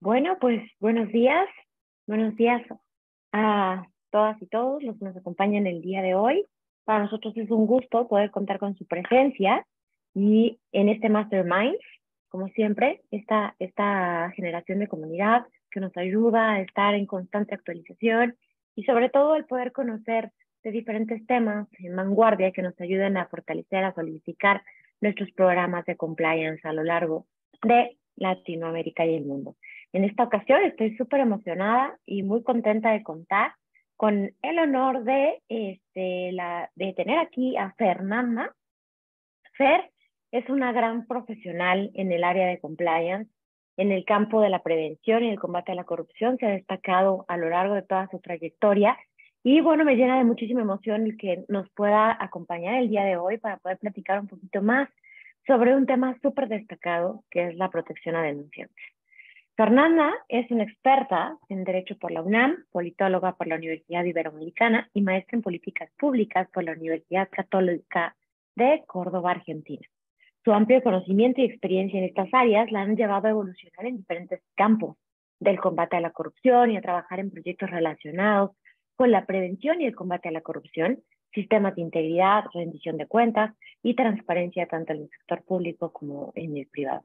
Bueno, pues buenos días, buenos días a todas y todos los que nos acompañan el día de hoy. Para nosotros es un gusto poder contar con su presencia y en este Mastermind, como siempre, esta, esta generación de comunidad que nos ayuda a estar en constante actualización y sobre todo el poder conocer de diferentes temas en vanguardia que nos ayuden a fortalecer, a solidificar nuestros programas de compliance a lo largo de Latinoamérica y el mundo. En esta ocasión estoy súper emocionada y muy contenta de contar con el honor de, este, de tener aquí a Fernanda. Fer es una gran profesional en el área de compliance, en el campo de la prevención y el combate a la corrupción. Se ha destacado a lo largo de toda su trayectoria y bueno, me llena de muchísima emoción el que nos pueda acompañar el día de hoy para poder platicar un poquito más sobre un tema súper destacado que es la protección a denunciantes. Fernanda es una experta en Derecho por la UNAM, politóloga por la Universidad Iberoamericana y maestra en Políticas Públicas por la Universidad Católica de Córdoba, Argentina. Su amplio conocimiento y experiencia en estas áreas la han llevado a evolucionar en diferentes campos del combate a la corrupción y a trabajar en proyectos relacionados con la prevención y el combate a la corrupción, sistemas de integridad, rendición de cuentas y transparencia tanto en el sector público como en el privado.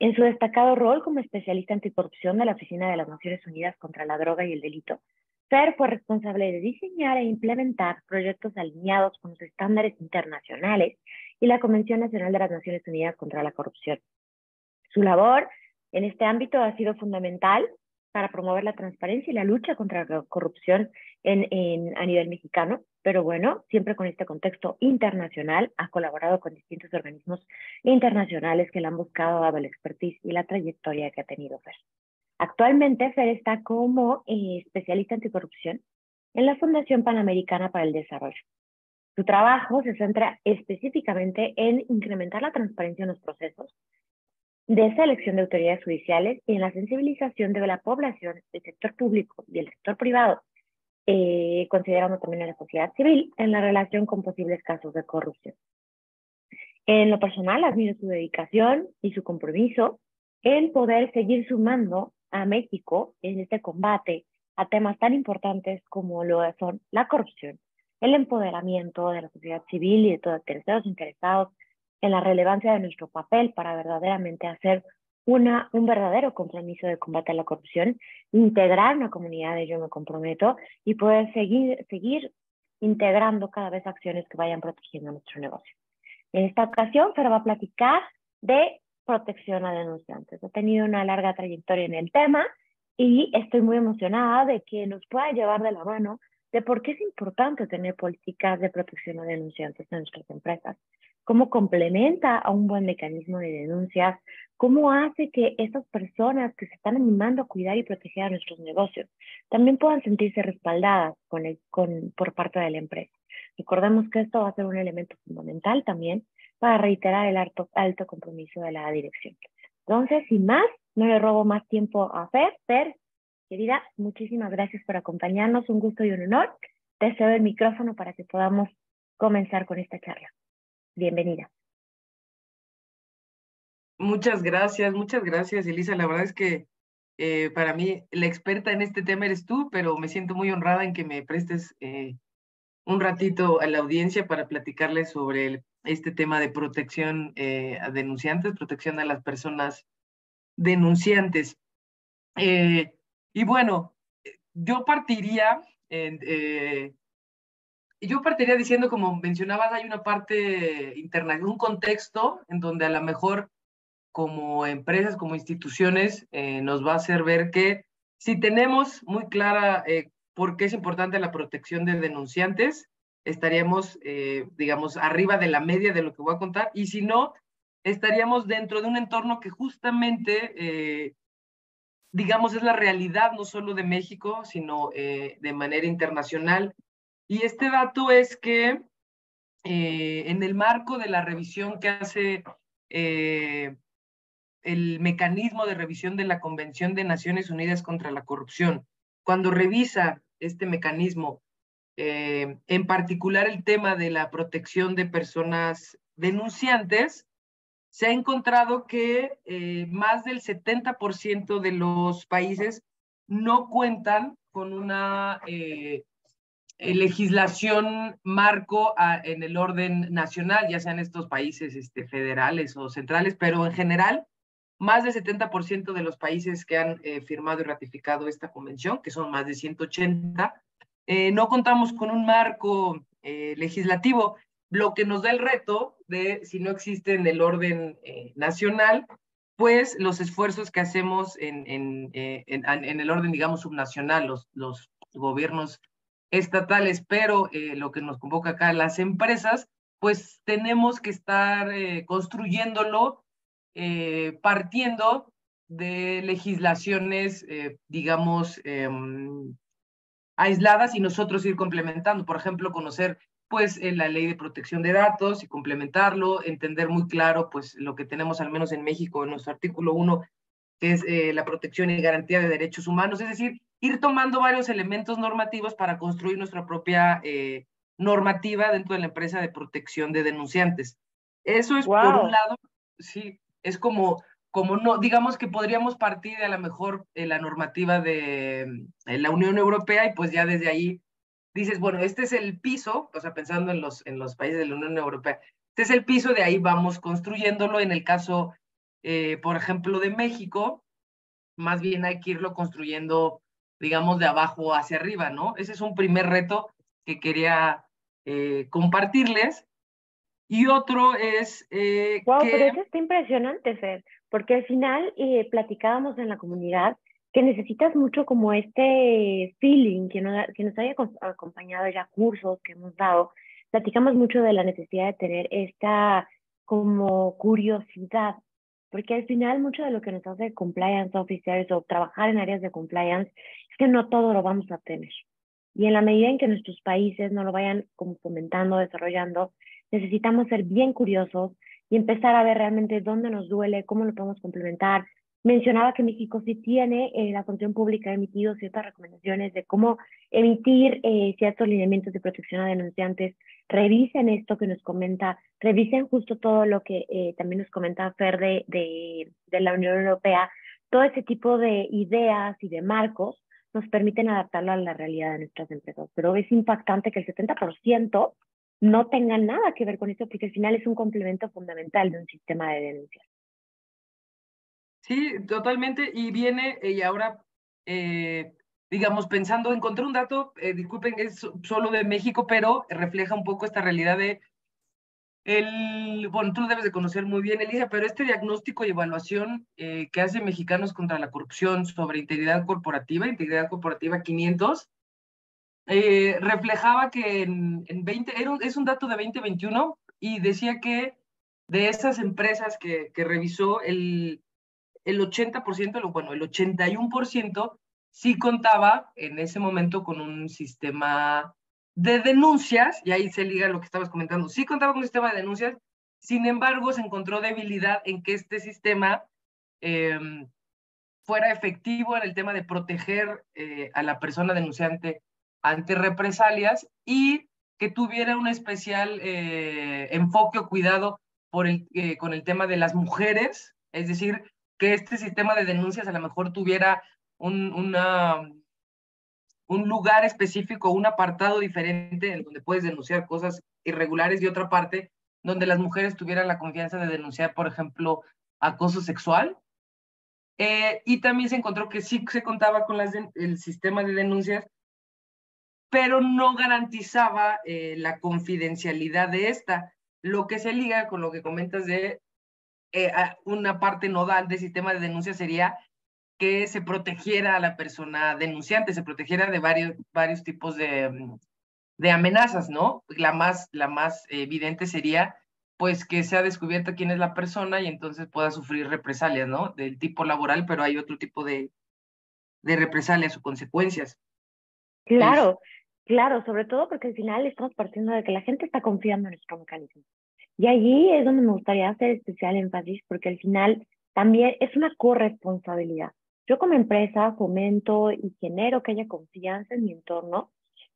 En su destacado rol como especialista anticorrupción de la Oficina de las Naciones Unidas contra la Droga y el Delito, Fer fue responsable de diseñar e implementar proyectos alineados con los estándares internacionales y la Convención Nacional de las Naciones Unidas contra la Corrupción. Su labor en este ámbito ha sido fundamental para promover la transparencia y la lucha contra la corrupción en, en, a nivel mexicano, pero bueno, siempre con este contexto internacional, ha colaborado con distintos organismos internacionales que le han buscado dado la expertise y la trayectoria que ha tenido Fer. Actualmente Fer está como eh, especialista anticorrupción en la Fundación Panamericana para el Desarrollo. Su trabajo se centra específicamente en incrementar la transparencia en los procesos, de selección de autoridades judiciales y en la sensibilización de la población del sector público y el sector privado, eh, considerando también a la sociedad civil en la relación con posibles casos de corrupción. En lo personal, admiro su dedicación y su compromiso en poder seguir sumando a México en este combate a temas tan importantes como lo son la corrupción, el empoderamiento de la sociedad civil y de todos los interesados en la relevancia de nuestro papel para verdaderamente hacer una, un verdadero compromiso de combate a la corrupción, integrar una comunidad de yo me comprometo y poder seguir, seguir integrando cada vez acciones que vayan protegiendo nuestro negocio. En esta ocasión, Fer va a platicar de protección a denunciantes. Ha tenido una larga trayectoria en el tema y estoy muy emocionada de que nos pueda llevar de la mano de por qué es importante tener políticas de protección a denunciantes en nuestras empresas cómo complementa a un buen mecanismo de denuncias, cómo hace que esas personas que se están animando a cuidar y proteger a nuestros negocios también puedan sentirse respaldadas por parte de la empresa. Recordemos que esto va a ser un elemento fundamental también para reiterar el alto, alto compromiso de la dirección. Entonces, sin más, no le robo más tiempo a Fer. Fer, querida, muchísimas gracias por acompañarnos, un gusto y un honor. Te cedo el micrófono para que podamos comenzar con esta charla. Bienvenida. Muchas gracias, muchas gracias, Elisa. La verdad es que eh, para mí la experta en este tema eres tú, pero me siento muy honrada en que me prestes eh, un ratito a la audiencia para platicarles sobre este tema de protección eh, a denunciantes, protección a las personas denunciantes. y bueno, yo partiría en, yo partiría diciendo, como mencionabas, hay una parte interna, un contexto en donde a lo mejor como empresas, como instituciones, eh, nos va a hacer ver que si tenemos muy clara eh, por qué es importante la protección de denunciantes, estaríamos, eh, digamos, arriba de la media de lo que voy a contar, y si no, estaríamos dentro de un entorno que justamente, digamos, es la realidad no solo de México, sino de manera internacional y este dato es que eh, en el marco de la revisión que hace eh, el mecanismo de revisión de la Convención de Naciones Unidas contra la Corrupción, cuando revisa este mecanismo, eh, en particular el tema de la protección de personas denunciantes, se ha encontrado que más del 70% de los países no cuentan con una eh, legislación marco en el orden nacional, ya sean estos países este, federales o centrales, pero en general, más del 70% de los países que han firmado y ratificado esta convención, que son más de 180, no contamos con un marco legislativo lo que nos da el reto de, si no existe en el orden eh, nacional, pues los esfuerzos que hacemos en, en, eh, en, el orden, digamos, subnacional, los, los gobiernos estatales, pero eh, lo que nos convoca acá, las empresas, pues tenemos que estar construyéndolo partiendo de legislaciones, digamos, em, aisladas y nosotros ir complementando. Por ejemplo, conocer pues la ley de protección de datos y complementarlo, entender muy claro pues lo que tenemos al menos en México en nuestro artículo 1, que es eh, la protección y garantía de derechos humanos, es decir, ir tomando varios elementos normativos para construir nuestra propia eh, normativa dentro de la empresa de protección de denunciantes. Eso es por un lado, sí, es como, como no, digamos que podríamos partir de a lo mejor eh, la normativa de la Unión Europea y pues ya desde ahí dices, bueno, este es el piso, o sea, pensando en los, en los países de la Unión Europea, este es el piso, de ahí vamos construyéndolo. En el caso, eh, por ejemplo, de México, más bien hay que irlo construyendo, digamos, de abajo hacia arriba, ¿no? Ese es un primer reto que quería eh, compartirles. Y otro es... Eh, wow, pero eso está impresionante, Fer, porque al final eh, platicábamos en la comunidad que necesitas mucho como este feeling que nos, que nos haya acompañado ya cursos que hemos dado. Platicamos mucho de la necesidad de tener esta como curiosidad, porque al final mucho de lo que nos hace compliance officers o trabajar en áreas de compliance es que no todo lo vamos a tener. Y en la medida en que nuestros países no lo vayan como fomentando, desarrollando, necesitamos ser bien curiosos y empezar a ver realmente dónde nos duele, cómo lo podemos complementar, mencionaba que México sí tiene, eh, la función pública ha emitido ciertas recomendaciones de cómo emitir eh, ciertos lineamientos de protección a denunciantes. Revisen esto que nos comenta, revisen justo todo lo que eh, también nos comenta Fer de, de, la Unión Europea. Todo ese tipo de ideas y de marcos nos permiten adaptarlo a la realidad de nuestras empresas. Pero es impactante que el 70% no tenga nada que ver con esto, porque al final es un complemento fundamental de un sistema de denuncias. Sí, totalmente. Y viene, y ahora, eh, digamos, pensando, encontré un dato, eh, disculpen, es solo de México, pero refleja un poco esta realidad de el, bueno, tú lo debes de conocer muy bien, Elisa, pero este diagnóstico y evaluación eh, que hace Mexicanos contra la Corrupción sobre integridad corporativa, integridad corporativa 500, reflejaba que en, en 20, era es un dato de 2021 y decía que de esas empresas que, que revisó, el el 80%, bueno, el 81% sí contaba en ese momento con un sistema de denuncias, y ahí se liga lo que estabas comentando, sí contaba con un sistema de denuncias, sin embargo se encontró debilidad en que este sistema em, fuera efectivo en el tema de proteger eh, a la persona denunciante ante represalias y que tuviera un especial eh, enfoque o cuidado por el, eh, con el tema de las mujeres, es decir, que este sistema de denuncias a lo mejor tuviera un, una, un lugar específico, un apartado diferente en donde puedes denunciar cosas irregulares y otra parte donde las mujeres tuvieran la confianza de denunciar, por ejemplo, acoso sexual. Eh, y también se encontró que sí se contaba con las el sistema de denuncias, pero no garantizaba eh, la confidencialidad de esta, lo que se liga con lo que comentas de eh, una parte nodal del sistema de denuncia sería que se protegiera a la persona denunciante, se protegiera de varios, varios tipos de, mm, de amenazas, ¿no? La más, la más evidente sería pues que sea descubierta quién es la persona y entonces pueda sufrir represalias, ¿no? Del tipo laboral, pero hay otro tipo de, de represalias o consecuencias. Claro, claro, sobre todo porque al final estamos partiendo de que la gente está confiando en nuestro mecanismo. Y allí es donde me gustaría hacer especial énfasis porque al final también es una corresponsabilidad. Yo como empresa fomento y genero que haya confianza en mi entorno,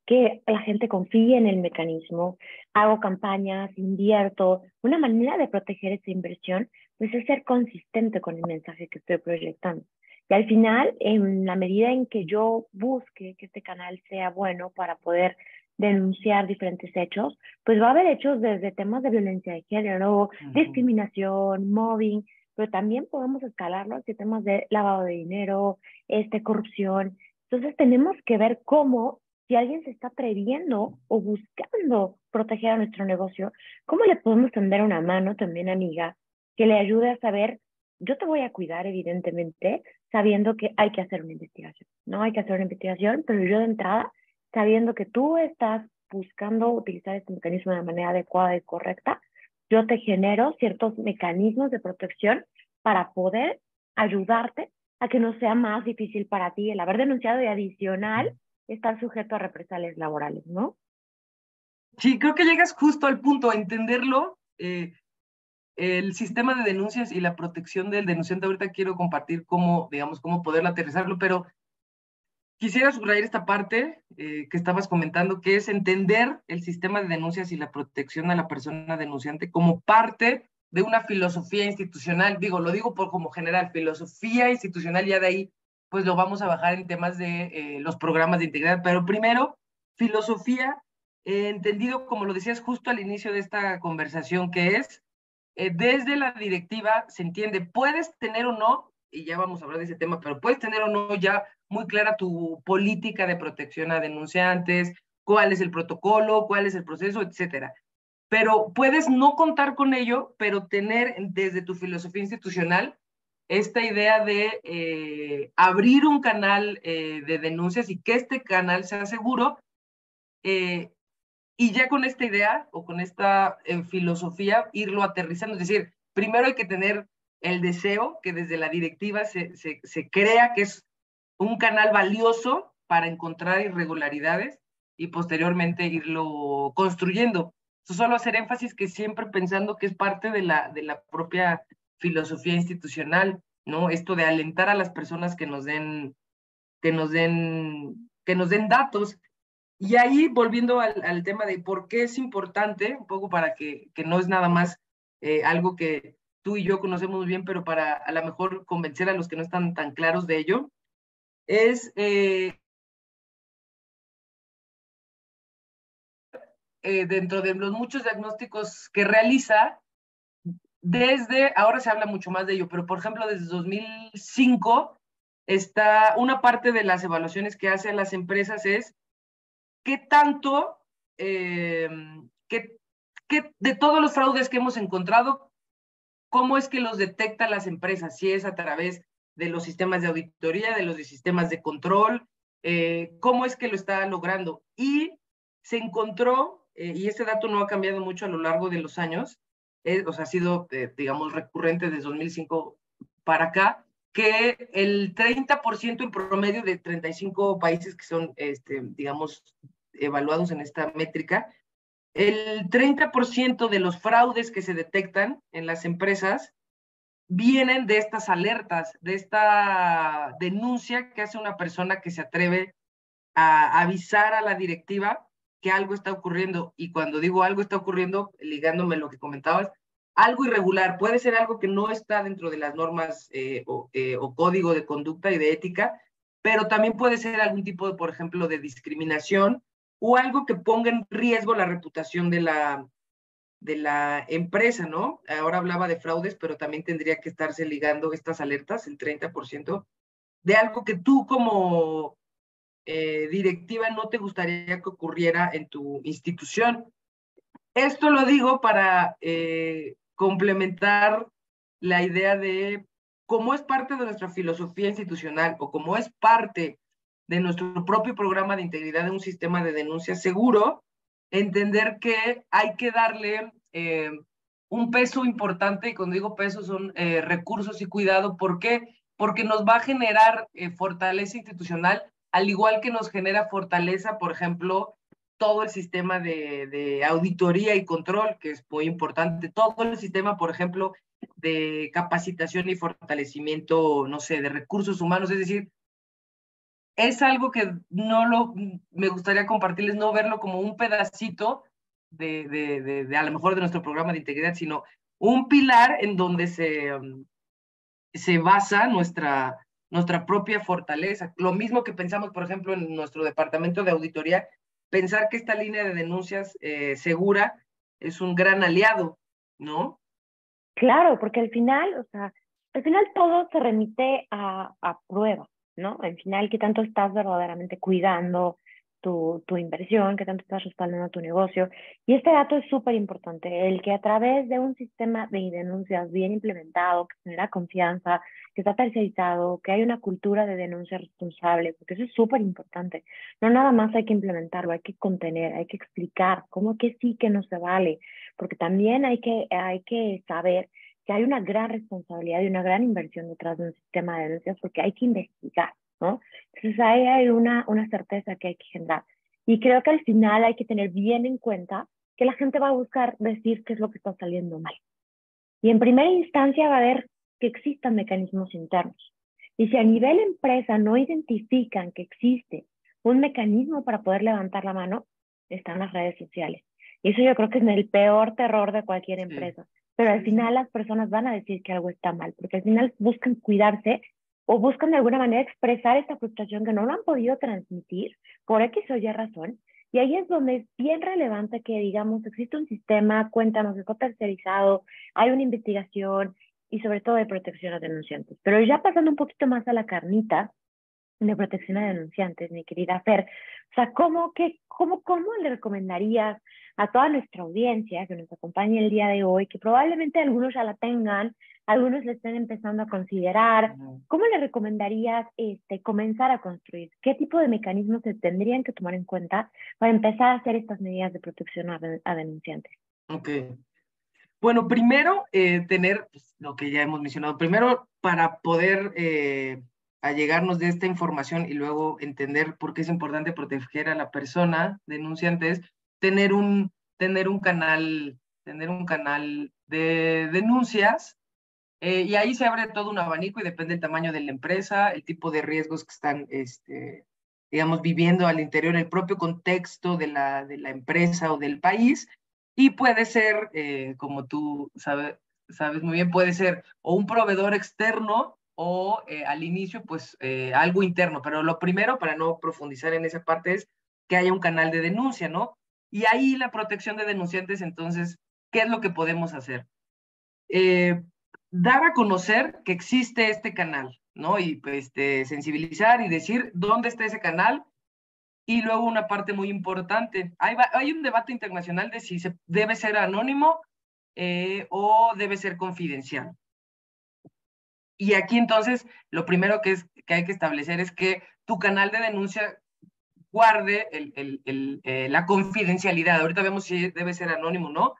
que la gente confíe en el mecanismo, hago campañas, invierto, una manera de proteger esa inversión, pues es ser consistente con el mensaje que estoy proyectando. Y al final, en la medida en que yo busque que este canal sea bueno para poder denunciar diferentes hechos, pues va a haber hechos desde temas de violencia de género, discriminación, mobbing, pero también podemos escalarlo hacia temas de lavado de dinero, este, corrupción. Entonces tenemos que ver cómo, si alguien se está atreviendo o buscando proteger a nuestro negocio, cómo le podemos tender una mano también, amiga, que le ayude a saber, yo te voy a cuidar, evidentemente, sabiendo que hay que hacer una investigación. No hay que hacer una investigación, pero yo de entrada, sabiendo que tú estás buscando utilizar este mecanismo de manera adecuada y correcta, yo te genero ciertos mecanismos de protección para poder ayudarte a que no sea más difícil para ti el haber denunciado y adicional estar sujeto a represalias laborales, ¿no? Sí, creo que llegas justo al punto, a entenderlo. Eh, el sistema de denuncias y la protección del denunciante, ahorita quiero compartir cómo, digamos, cómo poder aterrizarlo, pero quisiera subrayar esta parte eh, que estabas comentando, que es entender el sistema de denuncias y la protección a la persona denunciante como parte de una filosofía institucional. Digo, lo digo por como general, filosofía institucional, ya de ahí, pues lo vamos a bajar en temas de eh, los programas de integridad, pero primero, filosofía, eh, entendido como lo decías justo al inicio de esta conversación, que es desde la directiva se entiende, puedes tener o no, y ya vamos a hablar de ese tema, pero puedes tener o no ya muy clara tu política de protección a denunciantes, cuál es el protocolo, cuál es el proceso, etcétera. Pero puedes no contar con ello, pero tener desde tu filosofía institucional esta idea de eh, abrir un canal eh, de denuncias y que este canal sea seguro y ya con esta idea o con esta eh, filosofía irlo aterrizando. Es decir, primero hay que tener el deseo que desde la directiva se, se, crea que es un canal valioso para encontrar irregularidades y posteriormente irlo construyendo. Eso solo hacer énfasis que siempre pensando que es parte de la, de la propia filosofía institucional, ¿no? Esto de alentar a las personas que nos den, que nos den, que nos den datos y ahí, volviendo al, tema de por qué es importante, un poco para que, que no es nada más eh, algo que tú y yo conocemos bien, pero para a lo mejor convencer a los que no están tan claros de ello, es eh, eh, dentro de los muchos diagnósticos que realiza, desde, ahora se habla mucho más de ello, pero por ejemplo, desde 2005 está una parte de las evaluaciones que hace a las empresas es ¿qué tanto, eh, qué, de todos los fraudes que hemos encontrado, cómo es que los detectan las empresas? Si es a través de los sistemas de auditoría, de los sistemas de control, eh, cómo es que lo está logrando. Y se encontró, eh, y este dato no ha cambiado mucho a lo largo de los años, o sea, ha sido, digamos, recurrente desde 2005 para acá, que el 30% en promedio de 35 países que son, este, digamos, evaluados en esta métrica, el 30% de los fraudes que se detectan en las empresas vienen de estas alertas, de esta denuncia que hace una persona que se atreve a avisar a la directiva que algo está ocurriendo. Y cuando digo algo está ocurriendo, ligándome lo que comentabas, algo irregular, puede ser algo que no está dentro de las normas eh, o, eh, o, código de conducta y de ética, pero también puede ser algún tipo, de, por ejemplo, de discriminación o algo que ponga en riesgo la reputación de la, de la empresa, ¿no? Ahora hablaba de fraudes, pero también tendría que estarse ligando estas alertas, el 30%, de algo que tú como eh, directiva no te gustaría que ocurriera en tu institución. Esto lo digo para eh, complementar la idea de cómo es parte de nuestra filosofía institucional o cómo es parte de nuestro propio programa de integridad de un sistema de denuncia seguro, entender que hay que darle eh, un peso importante, y cuando digo peso son eh, recursos y cuidado, ¿por qué? Porque nos va a generar eh, fortaleza institucional, al igual que nos genera fortaleza, por ejemplo, todo el sistema de, de auditoría y control, que es muy importante, todo el sistema, por ejemplo, de capacitación y fortalecimiento, no sé, de recursos humanos, es decir, es algo que no lo, me gustaría compartirles, no verlo como un pedacito de, de, de, a lo mejor de nuestro programa de integridad, sino un pilar en donde se, um, se basa nuestra, nuestra propia fortaleza. Lo mismo que pensamos, por ejemplo, en nuestro departamento de auditoría, pensar que esta línea de denuncias eh, segura es un gran aliado, ¿no? Claro, porque al final, o sea, al final todo se remite a, a pruebas, ¿no? Al final, ¿qué tanto estás verdaderamente cuidando tu, tu inversión, qué tanto estás respaldando tu negocio? Y este dato es súper importante, el que a través de un sistema de denuncias bien implementado, que genera confianza, que está tercerizado, que hay una cultura de denuncia responsable, porque eso es súper importante. No nada más hay que implementarlo, hay que contener, hay que explicar cómo que sí, que no se vale, porque también hay que, hay que saber que hay una gran responsabilidad y una gran inversión detrás de un sistema de denuncias porque hay que investigar, ¿no? Entonces ahí hay una, una certeza que hay que generar. Y creo que al final hay que tener bien en cuenta que la gente va a buscar decir qué es lo que está saliendo mal. Y en primera instancia va a ver que existan mecanismos internos. Y si a nivel empresa no identifican que existe un mecanismo para poder levantar la mano, están las redes sociales. Y eso yo creo que es el peor terror de cualquier empresa pero al final las personas van a decir que algo está mal, porque al final buscan cuidarse o buscan de alguna manera expresar esta frustración que no lo han podido transmitir por X o Y razón. Y ahí es donde es bien relevante que digamos, existe un sistema, cuéntanos, está tercerizado, hay una investigación y sobre todo de protección a denunciantes. Pero ya pasando un poquito más a la carnita de protección a denunciantes, mi querida Fer, o sea, ¿cómo, qué, cómo, cómo le recomendarías a toda nuestra audiencia que nos acompañe el día de hoy, que probablemente algunos ya la tengan, algunos le estén empezando a considerar. ¿Cómo le recomendarías este, comenzar a construir? ¿Qué tipo de mecanismos se tendrían que tomar en cuenta para empezar a hacer estas medidas de protección a, denunciantes? Ok. Bueno, primero, eh, tener pues, lo que ya hemos mencionado. Primero, para poder eh, allegarnos de esta información y luego entender por qué es importante proteger a la persona denunciante, es tener un, tener un canal, tener un canal de denuncias eh, y ahí se abre todo un abanico y depende del tamaño de la empresa, el tipo de riesgos que están, este, digamos, viviendo al interior, el propio contexto de la, de la empresa o del país. Y puede ser, eh, como tú sabes, sabes muy bien, puede ser o un proveedor externo o eh, al inicio, pues algo interno. Pero lo primero, para no profundizar en esa parte, es que haya un canal de denuncia, ¿no? Y ahí la protección de denunciantes, entonces, ¿qué es lo que podemos hacer? Eh, dar a conocer que existe este canal, ¿no? Y pues, este, sensibilizar y decir dónde está ese canal. Y luego una parte muy importante, hay, hay un debate internacional de si debe ser anónimo eh, o debe ser confidencial. Y aquí entonces lo primero que, es, que hay que establecer es que tu canal de denuncia guarde eh, la confidencialidad. Ahorita vemos si debe ser anónimo, ¿no?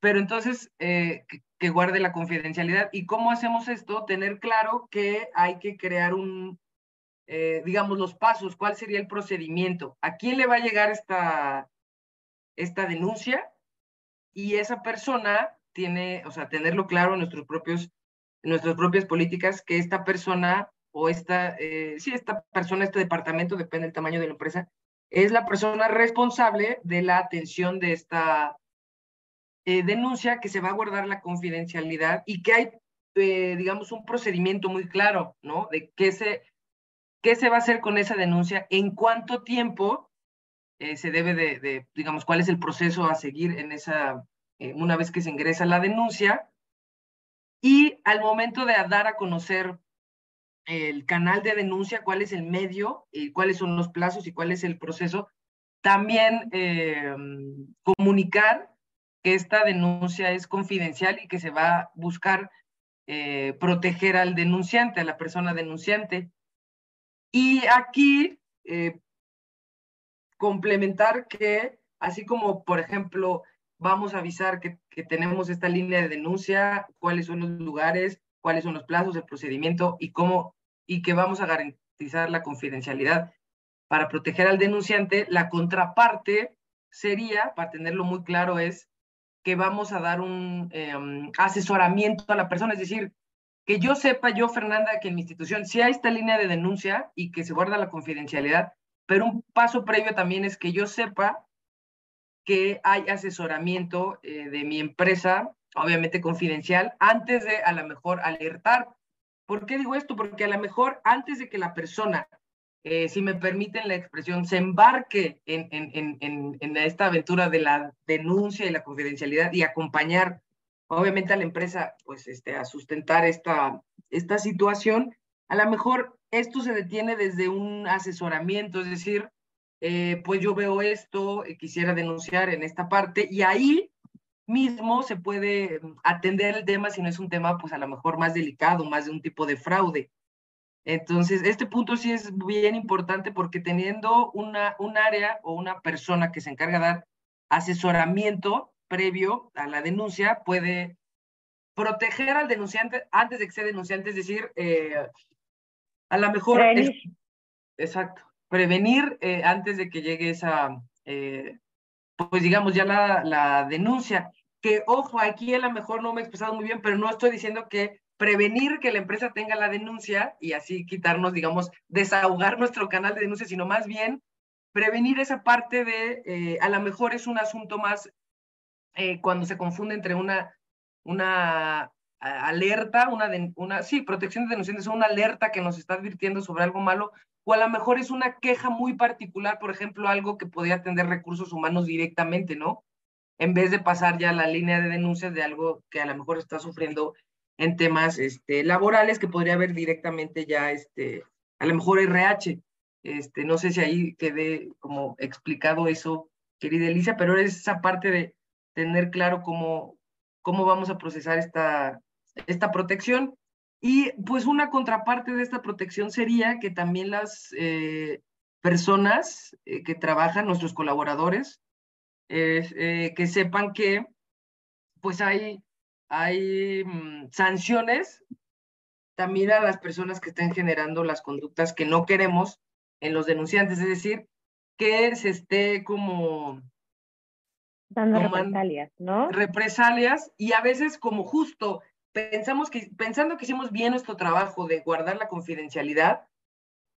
Pero entonces, eh, que, guarde la confidencialidad. ¿Y cómo hacemos esto? Tener claro que hay que crear un, eh, digamos, los pasos, cuál sería el procedimiento, a quién le va a llegar esta, esta denuncia y esa persona tiene, o sea, tenerlo claro en nuestros propios, nuestras propias políticas, que esta persona o esta, eh, sí, esta persona, este departamento, depende del tamaño de la empresa, es la persona responsable de la atención de esta eh, denuncia, que se va a guardar la confidencialidad y que hay, eh, digamos, un procedimiento muy claro, ¿no? De qué se, qué se va a hacer con esa denuncia, en cuánto tiempo se debe de, de, digamos, cuál es el proceso a seguir en esa, una vez que se ingresa la denuncia. Y al momento de dar a conocer el canal de denuncia, cuál es el medio, y cuáles son los plazos y cuál es el proceso. También eh, comunicar que esta denuncia es confidencial y que se va a buscar eh, proteger al denunciante, a la persona denunciante. Y aquí eh, complementar que, así como, por ejemplo, vamos a avisar que, que tenemos esta línea de denuncia, cuáles son los lugares, cuáles son los plazos, el procedimiento y cómo y que vamos a garantizar la confidencialidad para proteger al denunciante. La contraparte sería, para tenerlo muy claro, es que vamos a dar un em, asesoramiento a la persona, es decir, que yo sepa, yo, Fernanda, que en mi institución sí hay esta línea de denuncia y que se guarda la confidencialidad, pero un paso previo también es que yo sepa que hay asesoramiento eh, de mi empresa obviamente confidencial, antes de a lo mejor alertar. ¿Por qué digo esto? Porque a lo mejor antes de que la persona, eh, si me permiten la expresión, se embarque en, en, en, en, esta aventura de la denuncia y la confidencialidad y acompañar, obviamente, a la empresa pues, este, a sustentar esta, esta situación, a lo mejor esto se detiene desde un asesoramiento, es decir, eh, pues yo veo esto, eh, quisiera denunciar en esta parte, y ahí mismo se puede mm, atender el tema si no es un tema, pues a lo mejor más delicado, más de un tipo de fraude. Entonces, este punto sí es bien importante porque teniendo una, un área o una persona que se encarga de dar asesoramiento previo a la denuncia, puede proteger al denunciante antes de que sea denunciante, es decir, eh, a lo mejor... exacto, prevenir eh, antes de que llegue esa, eh, pues digamos ya la, la denuncia. Que, ojo, aquí a lo mejor no me he expresado muy bien, pero no estoy diciendo que prevenir que la empresa tenga la denuncia y así quitarnos, digamos, desahogar nuestro canal de denuncia, sino más bien prevenir esa parte de, eh, a lo mejor es un asunto más cuando se confunde entre una, una alerta, una, una, sí, protección de denunciantes, una alerta que nos está advirtiendo sobre algo malo, o a lo mejor es una queja muy particular, por ejemplo, algo que podría atender recursos humanos directamente, ¿no? en vez de pasar ya la línea de denuncias de algo que a lo mejor está sufriendo en temas este, laborales que podría haber directamente ya, este, a lo mejor RH. Este, no sé si ahí quede como explicado eso, querida Elisa, pero es esa parte de tener claro cómo, cómo vamos a procesar esta, esta protección. Y pues una contraparte de esta protección sería que también las eh, personas eh, que trabajan, nuestros colaboradores, eh, que sepan que pues hay, hay mm, sanciones también a las personas que estén generando las conductas que no queremos en los denunciantes, es decir, que se esté como dando represalias, ¿no? Represalias y a veces como justo pensamos que pensando que hicimos bien nuestro trabajo de guardar la confidencialidad,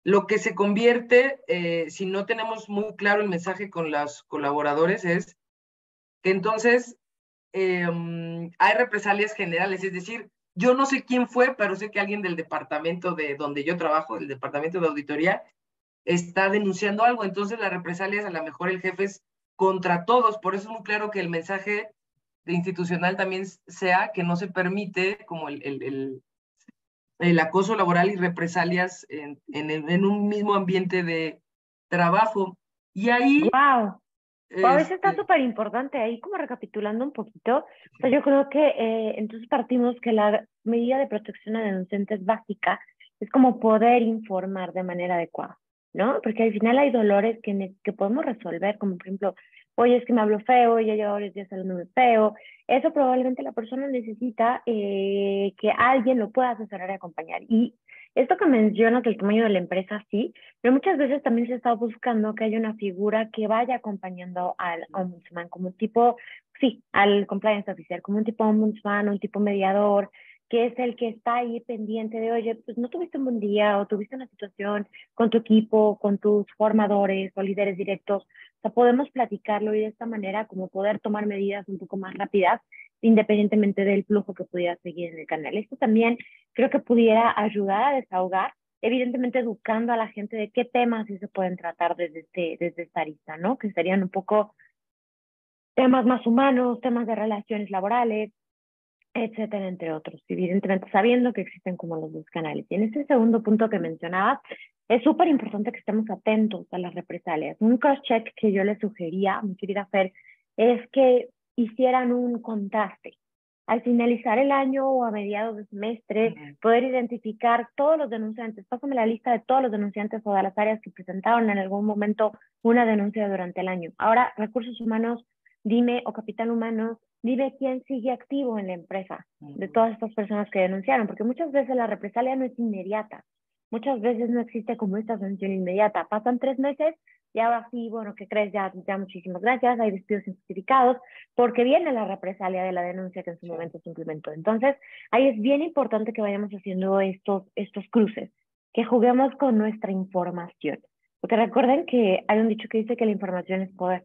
lo que se convierte, eh, si no tenemos muy claro el mensaje con los colaboradores, es que entonces em, hay represalias generales, es decir, yo no sé quién fue, pero sé que alguien del departamento de donde yo trabajo, el departamento de auditoría, está denunciando algo, entonces las represalias a lo mejor el jefe es contra todos, por eso es muy claro que el mensaje de institucional también sea que no se permite como el, el el acoso laboral y represalias en, en, un mismo ambiente de trabajo. Y ahí... ¡Wow! A veces está este súper importante, ahí como recapitulando un poquito, yo creo que eh, entonces partimos que la medida de protección a denunciantes básica es como poder informar de manera adecuada, ¿no? Porque al final hay dolores que, que podemos resolver, como por ejemplo oye, es que me hablo feo, ya llevo varios días hablando feo. Eso probablemente la persona necesita eh, que alguien lo pueda asesorar y acompañar. Y esto que mencionas del tamaño de la empresa, sí, pero muchas veces también se está buscando que haya una figura que vaya acompañando al ombudsman, como un tipo, sí, al compliance oficial, como un tipo ombudsman, un tipo mediador, que es el que está ahí pendiente de, oye, pues no tuviste un buen día o tuviste una situación con tu equipo, con tus formadores o líderes directos. O sea, podemos platicarlo y de esta manera como poder tomar medidas un poco más rápidas independientemente del flujo que pudiera seguir en el canal. Esto también creo que pudiera ayudar a desahogar, evidentemente educando a la gente de qué temas se pueden tratar desde, este, desde esta arista, ¿no? Que serían un poco temas más humanos, temas de relaciones laborales, etcétera, entre otros. Evidentemente, sabiendo que existen como los dos canales. Y en ese segundo punto que mencionabas, es súper importante que estemos atentos a las represalias. Un cross-check que yo le sugería, mi querida Fer, es que hicieran un contraste. Al finalizar el año o a mediados de semestre, poder identificar todos los denunciantes. Pásame la lista de todos los denunciantes o de las áreas que presentaron en algún momento una denuncia durante el año. Ahora, recursos humanos, dime, o capital humano, dime quién sigue activo en la empresa de todas estas personas que denunciaron, porque muchas veces la represalia no es inmediata, muchas veces no existe como esta sanción inmediata, pasan tres meses y ahora sí, bueno, ¿qué crees? Ya, ya muchísimas gracias, hay despidos injustificados, porque viene la represalia de la denuncia que en su momento se implementó. Entonces, ahí es bien importante que vayamos haciendo estos, estos cruces, que juguemos con nuestra información. Porque recuerden que hay un dicho que dice que la información es poder.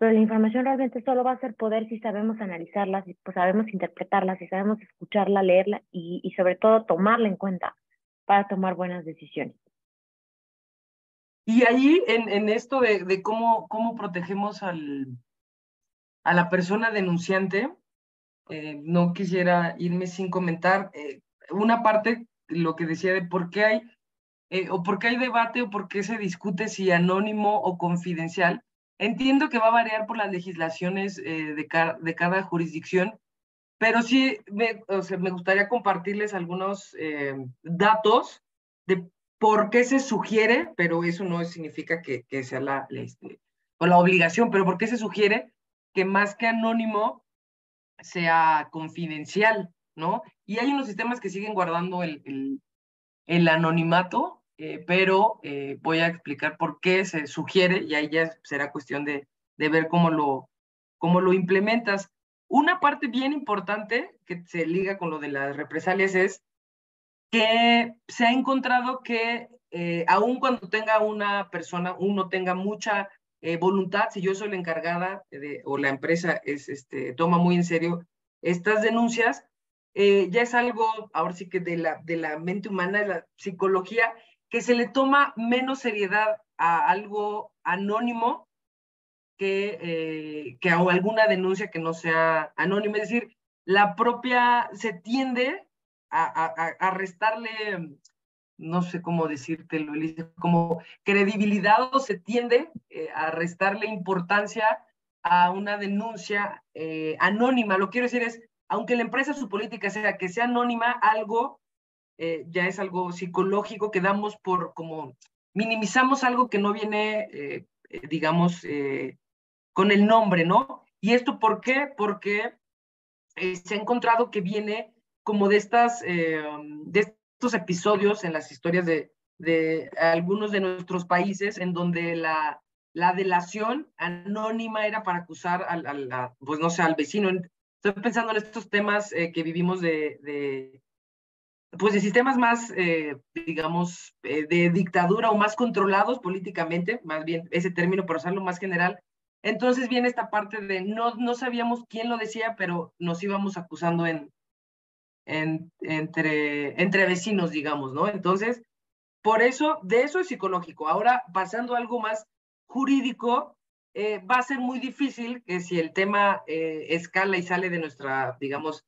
Pero la información realmente solo va a ser poder si sabemos analizarla, si pues, sabemos interpretarla, si sabemos escucharla, leerla y, y sobre todo tomarla en cuenta para tomar buenas decisiones. Y ahí, en, en esto de, de, cómo, cómo protegemos al, a la persona denunciante, eh, no quisiera irme sin comentar eh, una parte, lo que decía de por qué hay, eh, o por qué hay debate o por qué se discute si anónimo o confidencial. Entiendo que va a variar por las legislaciones de, de cada jurisdicción, pero sí me, o sea, me gustaría compartirles algunos datos de por qué se sugiere, pero eso no significa que, que sea la, este, o la obligación, pero por qué se sugiere que más que anónimo sea confidencial, ¿no? Y hay unos sistemas que siguen guardando el, el, el anonimato, eh, pero eh, voy a explicar por qué se sugiere y ahí ya será cuestión de, de ver cómo lo, cómo lo implementas. Una parte bien importante que se liga con lo de las represalias es que se ha encontrado que eh, aun cuando tenga una persona, uno tenga mucha eh, voluntad, si yo soy la encargada de, o la empresa es, este, toma muy en serio estas denuncias, eh, ya es algo, ahora sí que de la, de la mente humana, de la psicología, que se le toma menos seriedad a algo anónimo que, eh, que a alguna denuncia que no sea anónima. Es decir, la propia, se tiende a, restarle, no sé cómo decírtelo, como credibilidad o se tiende eh, a restarle importancia a una denuncia eh, anónima. Lo que quiero decir es, aunque la empresa, su política sea que sea anónima, algo eh, ya es algo psicológico que damos por como minimizamos algo que no viene, digamos, con el nombre, ¿no? ¿Y esto por qué? Porque se ha encontrado que viene como de, estas, eh, de estos episodios en las historias de, de algunos de nuestros países en donde la, la delación anónima era para acusar al, pues no sé, al vecino. Estoy pensando en estos temas eh, que vivimos de, pues de sistemas más, eh, digamos, de dictadura o más controlados políticamente, más bien ese término por usarlo más general. Entonces viene esta parte de no, no sabíamos quién lo decía, pero nos íbamos acusando en, entre, entre vecinos, digamos, ¿no? Entonces, por eso, de eso es psicológico. Ahora, pasando a algo más jurídico, eh, va a ser muy difícil que si el tema eh, escala y sale de nuestra, digamos,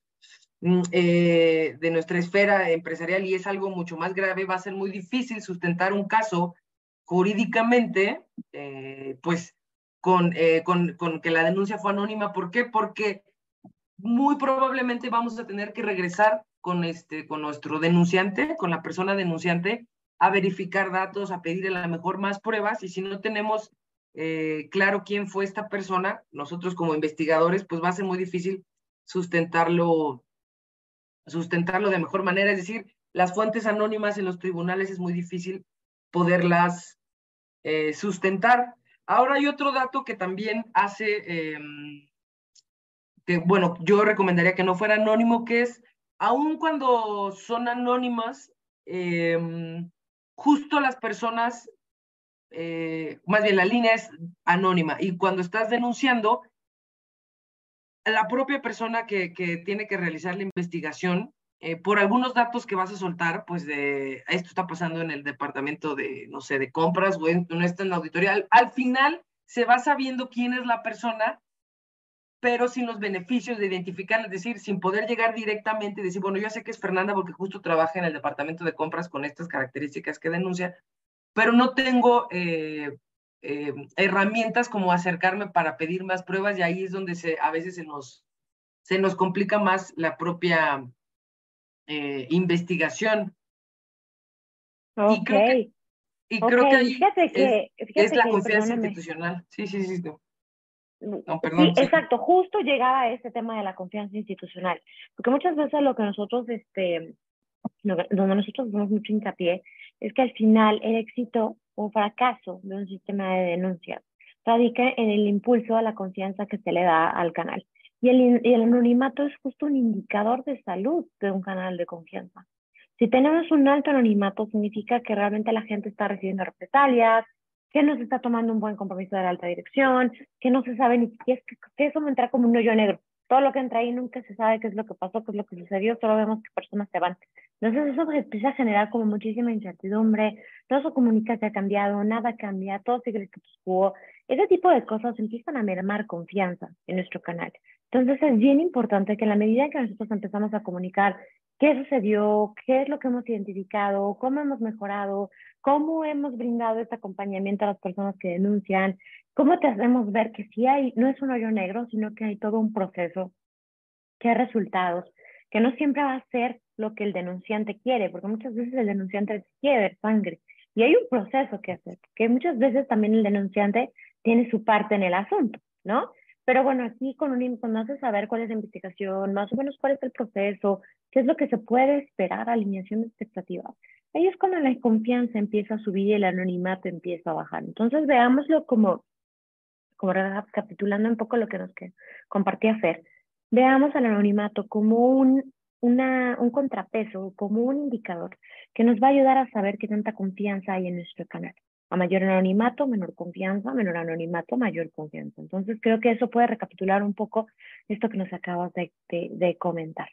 eh, de nuestra esfera empresarial y es algo mucho más grave, va a ser muy difícil sustentar un caso jurídicamente, pues, con, con, con que la denuncia fue anónima. ¿Por qué? Porque muy probablemente vamos a tener que regresar con, este, con nuestro denunciante, con la persona denunciante, a verificar datos, a pedir a la mejor más pruebas y si no tenemos eh, claro quién fue esta persona, nosotros como investigadores, pues va a ser muy difícil sustentarlo, sustentarlo de mejor manera. Es decir, las fuentes anónimas en los tribunales es muy difícil poderlas eh, sustentar. Ahora hay otro dato que también hace em, que bueno, yo recomendaría que no fuera anónimo, que es, aun cuando son anónimas, em, justo las personas, eh, más bien la línea es anónima, y cuando estás denunciando, la propia persona que, que tiene que realizar la investigación, eh, por algunos datos que vas a soltar, pues de esto está pasando en el departamento de, no sé, de compras o no está en la auditoría, al final se va sabiendo quién es la persona pero sin los beneficios de identificar, es decir, sin poder llegar directamente y decir, bueno, yo sé que es Fernanda porque justo trabaja en el departamento de compras con estas características que denuncia, pero no tengo eh, eh, herramientas como acercarme para pedir más pruebas y ahí es donde se, a veces se nos, se nos complica más la propia eh, investigación. Okay. Y creo que, y creo que ahí es, la confianza institucional. Sí, sí, sí. No, perdón, sí, exacto, justo llegaba a ese tema de la confianza institucional, porque muchas veces lo que nosotros, este, donde nosotros damos mucho hincapié, es que al final el éxito o fracaso de un sistema de denuncias radica en el impulso a la confianza que se le da al canal. Y el, anonimato es justo un indicador de salud de un canal de confianza. Si tenemos un alto anonimato, significa que realmente la gente está recibiendo represalias, que no se está tomando un buen compromiso de la alta dirección, que no se sabe ni siquiera, es que eso me entra como un hoyo negro. Todo lo que entra ahí nunca se sabe qué es lo que pasó, qué es lo que sucedió, solo vemos que personas se van. Entonces eso empieza a generar como muchísima incertidumbre, todo su comunica ha cambiado, nada cambia, todo sigue el status quo. Ese tipo de cosas empiezan a mermar confianza en nuestro canal. Entonces es bien importante que en la medida en que nosotros empezamos a comunicar qué sucedió, qué es lo que hemos identificado, cómo hemos mejorado, cómo hemos brindado este acompañamiento a las personas que denuncian, cómo te hacemos ver que sí hay, no es un hoyo negro, sino que hay todo un proceso, que hay resultados, que no siempre va a ser lo que el denunciante quiere, porque muchas veces el denunciante quiere ver sangre y hay un proceso que hacer, que muchas veces también el denunciante tiene su parte en el asunto, ¿no? Pero bueno, aquí con un, cuando saber cuál es la investigación, más o menos cuál es el proceso, qué es lo que se puede esperar, alineación de expectativas, ahí es cuando la confianza empieza a subir y el anonimato empieza a bajar. Entonces veámoslo como, como recapitulando un poco lo que nos compartía Fer, veamos al anonimato como un, una, un contrapeso, como un indicador que nos va a ayudar a saber qué tanta confianza hay en nuestro canal. A mayor anonimato, menor confianza, menor anonimato, mayor confianza. Entonces creo que eso puede recapitular un poco esto que nos acabas de, de, comentar.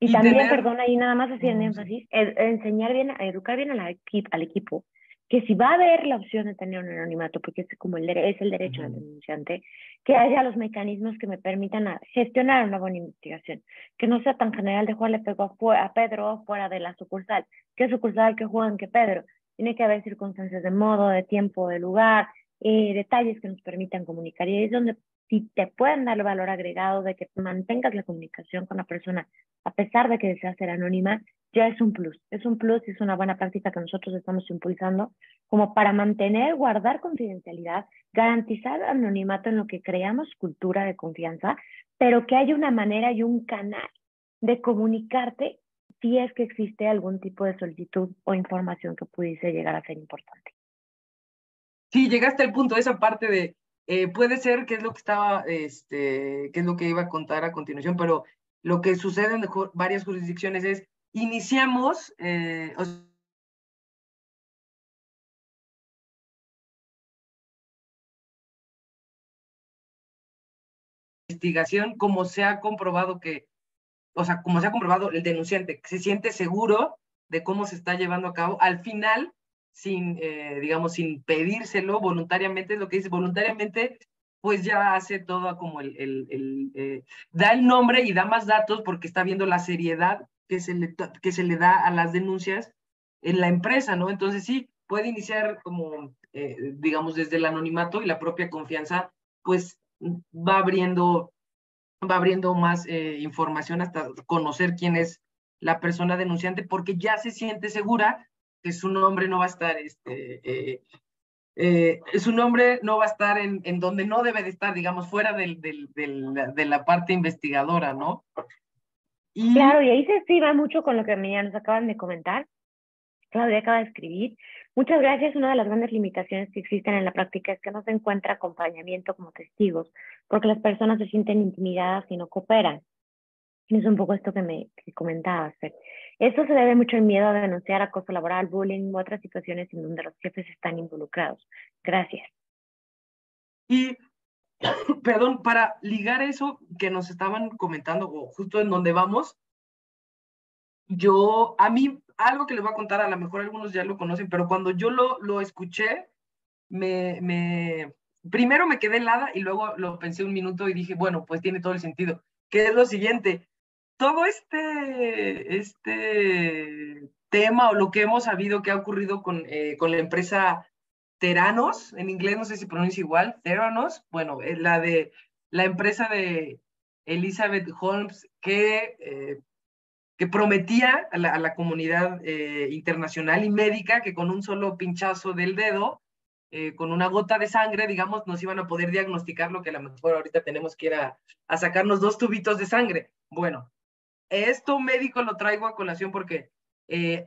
Y, también, perdón, ahí nada más haciendo énfasis, enseñar bien, educar bien al equipo que si va a haber la opción de tener un anonimato, porque es como el, es el derecho del denunciante, que haya los mecanismos que me permitan gestionar una buena investigación, que no sea tan general de Juan le pegó a Pedro fuera de la sucursal, qué sucursal, que juegan, que Pedro. Tiene que haber circunstancias de modo, de tiempo, de lugar, eh, detalles que nos permitan comunicar. Y es donde si te pueden dar valor agregado de que mantengas la comunicación con la persona, a pesar de que desea ser anónima, ya es un plus. Es un plus y es una buena práctica que nosotros estamos impulsando como para mantener, guardar confidencialidad, garantizar anonimato en lo que creamos cultura de confianza, pero que haya una manera y un canal de comunicarte si es que existe algún tipo de solicitud o información que pudiese llegar a ser importante. Sí, llegaste al punto, esa parte de, eh, puede ser que es lo que estaba, este, que es lo que iba a contar a continuación, pero lo que sucede en varias jurisdicciones es iniciamos, eh, investigación como se ha comprobado que, o sea, como se ha comprobado el denunciante, se siente seguro de cómo se está llevando a cabo, al final, sin, eh, digamos, sin pedírselo voluntariamente, es lo que dice, voluntariamente, pues ya hace todo como el, el, eh, da el nombre y da más datos porque está viendo la seriedad que se le, que se le da a las denuncias en la empresa, ¿no? Entonces sí, puede iniciar como, eh, digamos, desde el anonimato y la propia confianza, pues va abriendo, va abriendo más información hasta conocer quién es la persona denunciante, porque ya se siente segura que su nombre no va a estar, este, eh, su nombre no va a estar en, en, donde no debe de estar, digamos, fuera del, del, de la parte investigadora, ¿no? Claro, y ahí se escriba mucho con lo que ya nos acaban de comentar. Claudia acaba de escribir. Muchas gracias. Una de las grandes limitaciones que existen en la práctica es que no se encuentra acompañamiento como testigos, porque las personas se sienten intimidadas y no cooperan. Es un poco esto que me que comentabas. Esto se debe mucho al miedo a denunciar acoso laboral, bullying u otras situaciones en donde los jefes están involucrados. Gracias. Y perdón, para ligar eso que nos estaban comentando, o justo en donde vamos, yo, a mí, algo que les voy a contar, a lo mejor algunos ya lo conocen, pero cuando yo lo, lo escuché, me, me, primero me quedé helada y luego lo pensé un minuto y dije, bueno, pues tiene todo el sentido. ¿Qué es lo siguiente? Todo este, este tema o lo que hemos sabido que ha ocurrido con, eh, con la empresa Teranos, en inglés no sé si pronuncia igual, Teranos, bueno, es la de la empresa de Elizabeth Holmes que, eh, que prometía a la, comunidad eh, internacional y médica que con un solo pinchazo del dedo, eh, con una gota de sangre, digamos, nos iban a poder diagnosticar lo que a lo mejor ahorita tenemos que ir a, a sacarnos dos tubitos de sangre. Bueno, esto médico lo traigo a colación porque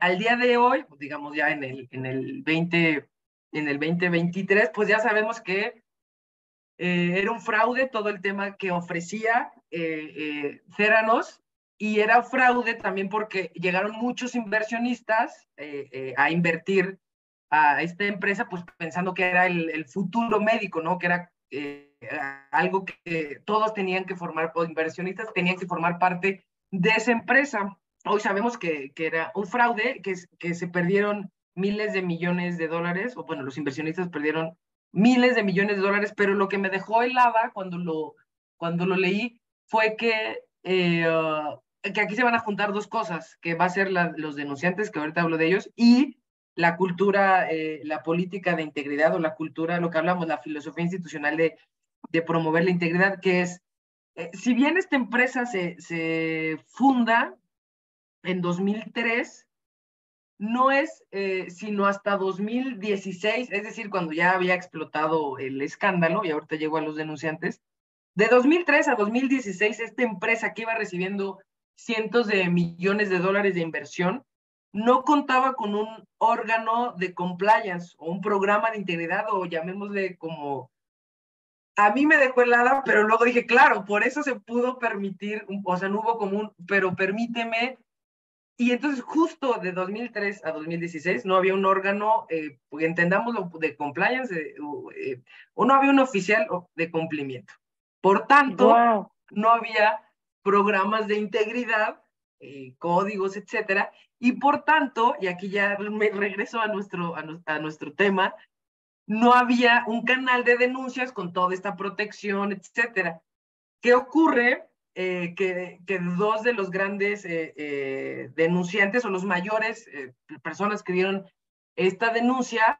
al día de hoy, digamos ya en el, en el 20 en el 2023, pues ya sabemos que eh, era un fraude todo el tema que ofrecía eh, eh Ceranos y era fraude también porque llegaron muchos inversionistas eh, a invertir a esta empresa, pues pensando que era el, futuro médico, ¿no? Que era eh, algo que todos tenían que formar, o inversionistas tenían que formar parte de esa empresa. Hoy sabemos que, que era un fraude, que, que se perdieron miles de millones de dólares, o bueno, los inversionistas perdieron miles de millones de dólares, pero lo que me dejó helada cuando lo, cuando lo leí fue que, eh, que aquí se van a juntar dos cosas, que va a ser los denunciantes, que ahorita hablo de ellos, y la cultura, eh, la política de integridad o la cultura, lo que hablamos, la filosofía institucional de, de promover la integridad, que es, eh, si bien esta empresa se, funda en 2003, no es eh, sino hasta 2016, es decir, cuando ya había explotado el escándalo, y ahorita llego a los denunciantes, de 2003 a 2016, esta empresa que iba recibiendo cientos de millones de dólares de inversión, no contaba con un órgano de compliance o un programa de integridad o llamémosle como... A mí me dejó helada, pero luego dije, claro, por eso se pudo permitir, o sea, no hubo común, pero permíteme. Y entonces justo de 2003 a 2016 no había un órgano, eh, entendámoslo, de compliance, eh, eh, o no había un oficial de cumplimiento. Por tanto, no había programas de integridad, eh, códigos, etcétera, y por tanto, y aquí ya me regreso a nuestro, a, nuestro tema, no había un canal de denuncias con toda esta protección, etcétera. ¿Qué ocurre? Eh, que, dos de los grandes eh, eh, denunciantes o los mayores personas que dieron esta denuncia,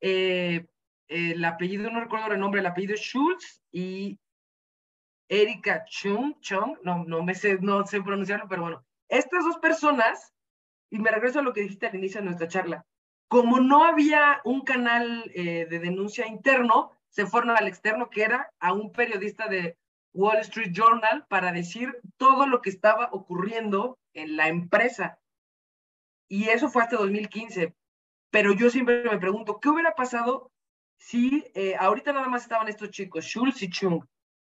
el apellido, no recuerdo el nombre, el apellido es Schultz y Erika Chung, Chung, no, no me sé, no sé pronunciarlo, pero bueno, estas dos personas y me regreso a lo que dijiste al inicio de nuestra charla. Como no había un canal eh, de denuncia interno, se fueron al externo, que era a un periodista de Wall Street Journal para decir todo lo que estaba ocurriendo en la empresa. Y eso fue hasta 2015. Pero yo siempre me pregunto, ¿qué hubiera pasado si eh, ahorita nada más estaban estos chicos, Schultz y Chung?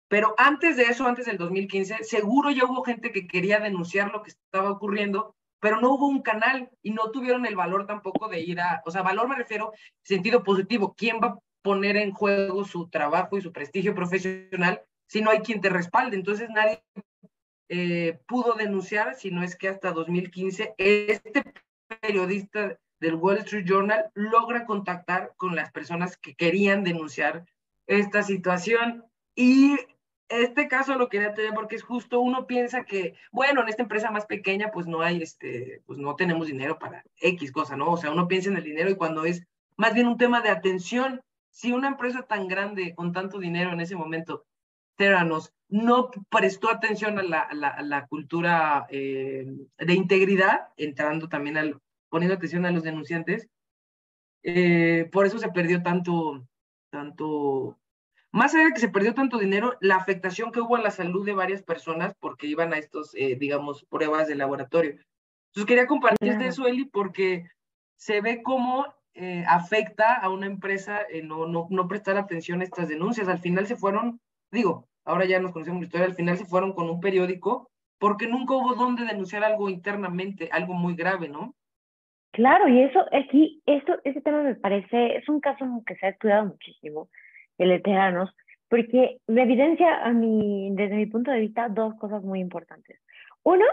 Pero antes de eso, antes del 2015, seguro ya hubo gente que quería denunciar lo que estaba ocurriendo pero no hubo un canal y no tuvieron el valor tampoco de ir a, o sea, valor me refiero sentido positivo. ¿Quién va a poner en juego su trabajo y su prestigio profesional si no hay quien te respalde? Entonces nadie eh, pudo denunciar, si no es que hasta 2015 este periodista del Wall Street Journal logra contactar con las personas que querían denunciar esta situación y este caso lo quería tener porque es justo, uno piensa que, bueno, en esta empresa más pequeña, pues no hay, este, pues no tenemos dinero para X cosa, ¿no? O sea, uno piensa en el dinero y cuando es más bien un tema de atención, si una empresa tan grande con tanto dinero en ese momento, Teranos, no prestó atención a la, la, cultura eh, de integridad, entrando también al, poniendo atención a los denunciantes, eh, por eso se perdió tanto, tanto más allá de que se perdió tanto dinero, la afectación que hubo a la salud de varias personas porque iban a estos, eh, digamos, pruebas de laboratorio. Entonces quería compartir de eso, Eli, porque se ve cómo eh, afecta a una empresa eh, no, no, no prestar atención a estas denuncias. Al final se fueron, digo, ahora ya nos conocemos la historia, al final se fueron con un periódico porque nunca hubo donde denunciar algo internamente, algo muy grave, ¿no? Claro, y eso aquí, esto, ese tema me parece, es un caso que se ha estudiado muchísimo veteranos, porque me evidencia a mi, desde mi punto de vista dos cosas muy importantes. Uno,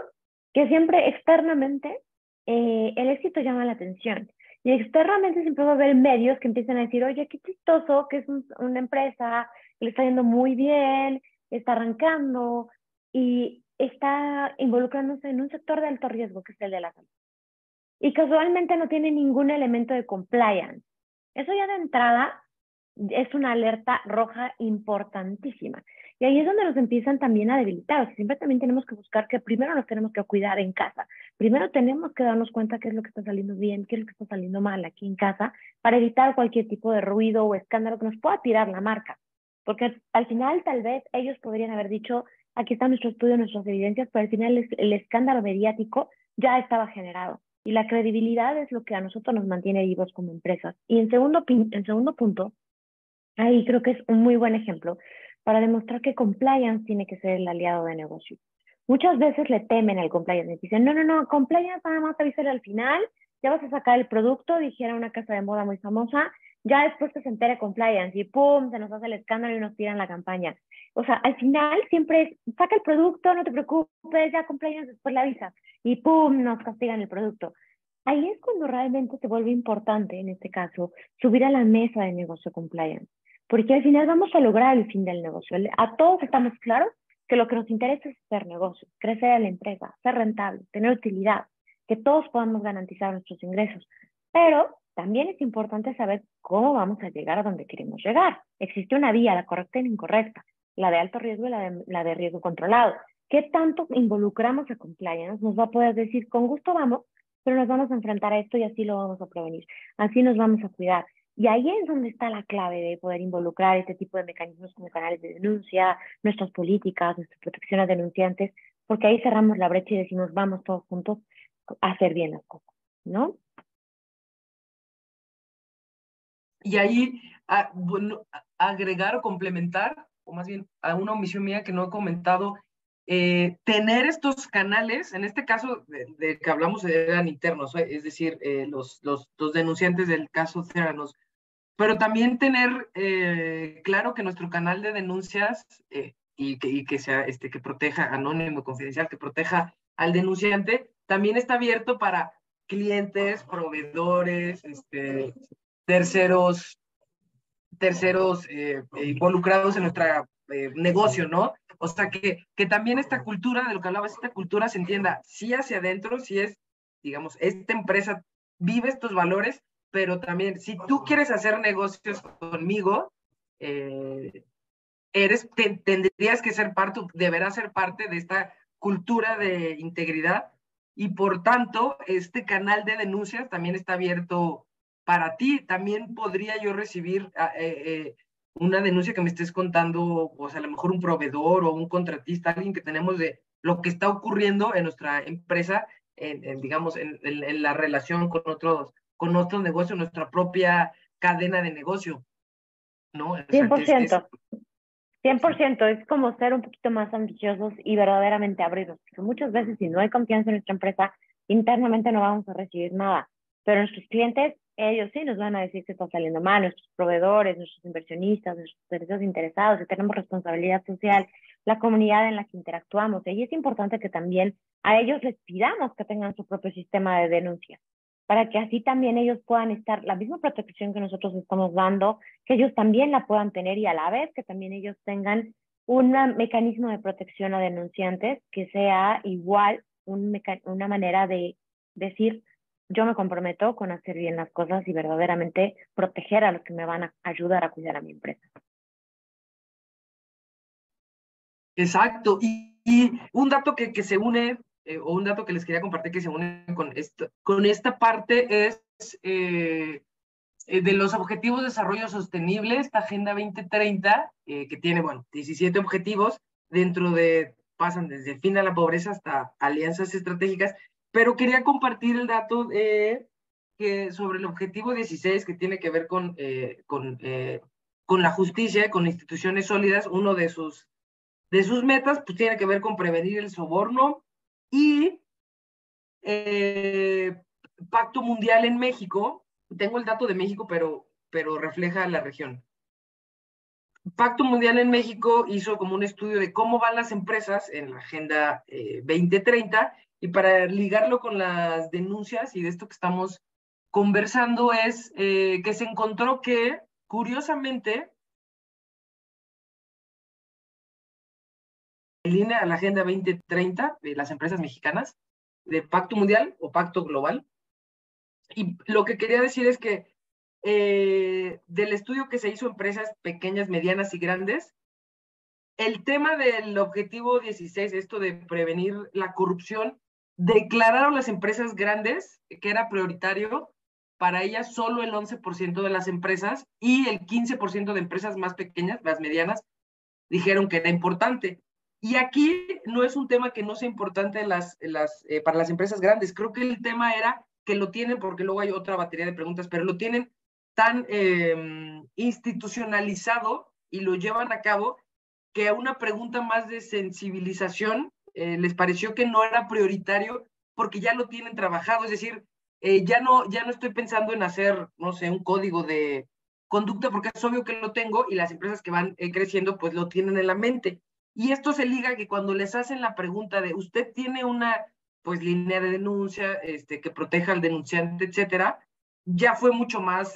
que siempre externamente eh, el éxito llama la atención. Y externamente siempre va a haber medios que empiezan a decir, oye, qué chistoso, que es una empresa, que le está yendo muy bien, está arrancando y está involucrándose en un sector de alto riesgo, que es el de la salud. Y casualmente no tiene ningún elemento de compliance. Eso ya de entrada es una alerta roja importantísima. Y ahí es donde nos empiezan también a debilitar. siempre también tenemos que buscar que primero nos tenemos que cuidar en casa. Primero tenemos que darnos cuenta qué es lo que está saliendo bien, qué es lo que está saliendo mal aquí en casa, para evitar cualquier tipo de ruido o escándalo que nos pueda tirar la marca. Porque al final tal vez ellos podrían haber dicho, aquí está nuestro estudio, nuestras evidencias, pero al final el escándalo mediático ya estaba generado. Y la credibilidad es lo que a nosotros nos mantiene vivos como empresas. Y en segundo, en segundo punto, Ahí creo que es un muy buen ejemplo para demostrar que compliance tiene que ser el aliado de negocio. Muchas veces le temen al compliance y dicen, no, no, no, compliance nada más avisar al final ya vas a sacar el producto, dijera una casa de moda muy famosa, ya después que se entere compliance y pum, se nos hace el escándalo y nos tiran la campaña. O sea, al final siempre es, saca el producto, no te preocupes, ya compliance después la avisas y pum, nos castigan el producto. Ahí es cuando realmente se vuelve importante, en este caso, subir a la mesa de negocio compliance, porque al final vamos a lograr el fin del negocio. A todos estamos claros que lo que nos interesa es hacer negocio, crecer a la empresa, ser rentable, tener utilidad, que todos podamos garantizar nuestros ingresos. Pero también es importante saber cómo vamos a llegar a donde queremos llegar. Existe una vía, la correcta y la incorrecta, la de alto riesgo y la de, la de riesgo controlado. ¿Qué tanto involucramos a compliance? Nos va a poder decir, con gusto vamos, pero nos vamos a enfrentar a esto y así lo vamos a prevenir. Así nos vamos a cuidar. Y ahí es donde está la clave de poder involucrar este tipo de mecanismos como canales de denuncia, nuestras políticas, nuestra protección a denunciantes, porque ahí cerramos la brecha y decimos, vamos todos juntos a hacer bien las cosas, ¿no? Y ahí, a, bueno, agregar o complementar, o más bien a una omisión mía que no he comentado, eh, tener estos canales, en este caso de, que hablamos eran internos, eh, es decir, eh, los, los, los, denunciantes del caso Ceranos, pero también tener claro que nuestro canal de denuncias y, que, y que, sea, este, que proteja anónimo, confidencial, que proteja al denunciante, también está abierto para clientes, proveedores, este, terceros, terceros involucrados en nuestro negocio, ¿no? O sea, que, que también esta cultura, de lo que hablabas, esta cultura se entienda, sí hacia adentro, sí es, digamos, esta empresa vive estos valores, pero también, si tú quieres hacer negocios conmigo, eh, eres, tendrías que ser parte, deberás ser parte de esta cultura de integridad y por tanto, este canal de denuncias también está abierto para ti. También podría yo recibir ah, eh, eh, una denuncia que me estés contando, o sea, a lo mejor un proveedor o un contratista, alguien que tenemos de lo que está ocurriendo en nuestra empresa, en, digamos, en, en, la relación con otros, con otros negocios, nuestra propia cadena de negocio, ¿no? 100%. 100%, es como ser un poquito más ambiciosos y verdaderamente abrirnos, porque muchas veces si no hay confianza en nuestra empresa, internamente no vamos a recibir nada, pero nuestros clientes ellos sí nos van a decir que está saliendo mal, nuestros proveedores, nuestros inversionistas, nuestros derechos interesados, que tenemos responsabilidad social, la comunidad en la que interactuamos. Y es importante que también a ellos les pidamos que tengan su propio sistema de denuncia, para que así también ellos puedan estar, la misma protección que nosotros estamos dando, que ellos también la puedan tener y a la vez que también ellos tengan un mecanismo de protección a denunciantes que sea igual un una manera de decir, yo me comprometo con hacer bien las cosas y verdaderamente proteger a los que me van a ayudar a cuidar a mi empresa. Exacto. Y, un dato que, que se une, eh, o un dato que les quería compartir que se une con, esto, con esta parte es eh, eh, de los Objetivos de Desarrollo Sostenible, esta Agenda 2030, que tiene, bueno, 17 objetivos, dentro de, pasan desde el fin de la pobreza hasta alianzas estratégicas, pero quería compartir el dato de, que sobre el objetivo 16 que tiene que ver con, eh, con, eh, con la justicia, con instituciones sólidas, uno de sus, de sus metas pues tiene que ver con prevenir el soborno y eh, Pacto Mundial en México, tengo el dato de México, pero, pero refleja la región. Pacto Mundial en México hizo como un estudio de cómo van las empresas en la Agenda 2030 y para ligarlo con las denuncias y de esto que estamos conversando es eh, que se encontró que, curiosamente, en línea a la Agenda 2030 de las empresas mexicanas, de Pacto Mundial o Pacto Global. Y lo que quería decir es que eh, del estudio que se hizo empresas pequeñas, medianas y grandes, el tema del objetivo 16, esto de prevenir la corrupción, declararon las empresas grandes que era prioritario para ellas solo el 11% de las empresas y el 15% de empresas más pequeñas, las medianas, dijeron que era importante. Y aquí no es un tema que no sea importante las, las, eh, para las empresas grandes. Creo que el tema era que lo tienen, porque luego hay otra batería de preguntas, pero lo tienen tan em, institucionalizado y lo llevan a cabo que una pregunta más de sensibilización eh, les pareció que no era prioritario porque ya lo tienen trabajado, es decir, eh, ya, no, ya no estoy pensando en hacer, no sé, un código de conducta, porque es obvio que lo tengo y las empresas que van eh, creciendo, pues lo tienen en la mente. Y esto se liga que cuando les hacen la pregunta de, ¿usted tiene una pues línea de denuncia este, que proteja al denunciante, etcétera? Ya fue mucho más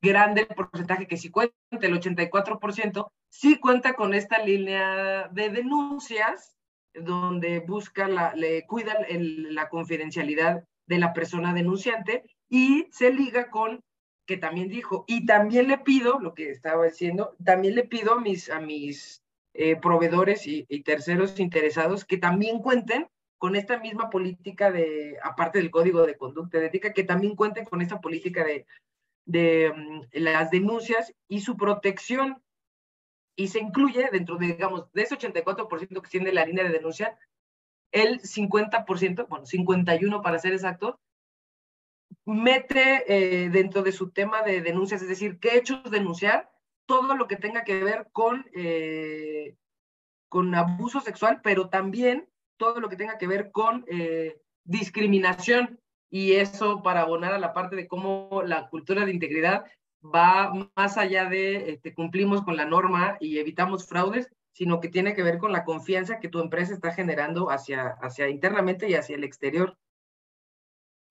grande el porcentaje que si cuenta, el 84%, sí cuenta con esta línea de denuncias donde busca, la, le cuida la confidencialidad de la persona denunciante y se liga con que también dijo, y también le pido, lo que estaba diciendo, también le pido a mis, a mis eh, proveedores y, y, terceros interesados que también cuenten con esta misma política de, aparte del código de conducta de ética, que también cuenten con esta política de de mm, las denuncias y su protección. Y se incluye dentro de, digamos, de ese 84% que tiene la línea de denuncia, el 50%, bueno, 51 para ser exacto, mete eh, dentro de su tema de denuncias, es decir, qué hechos denunciar, todo lo que tenga que ver con, eh, con abuso sexual, pero también todo lo que tenga que ver con eh, discriminación y eso para abonar a la parte de cómo la cultura de integridad va más allá de este, cumplimos con la norma y evitamos fraudes, sino que tiene que ver con la confianza que tu empresa está generando hacia, hacia internamente y hacia el exterior.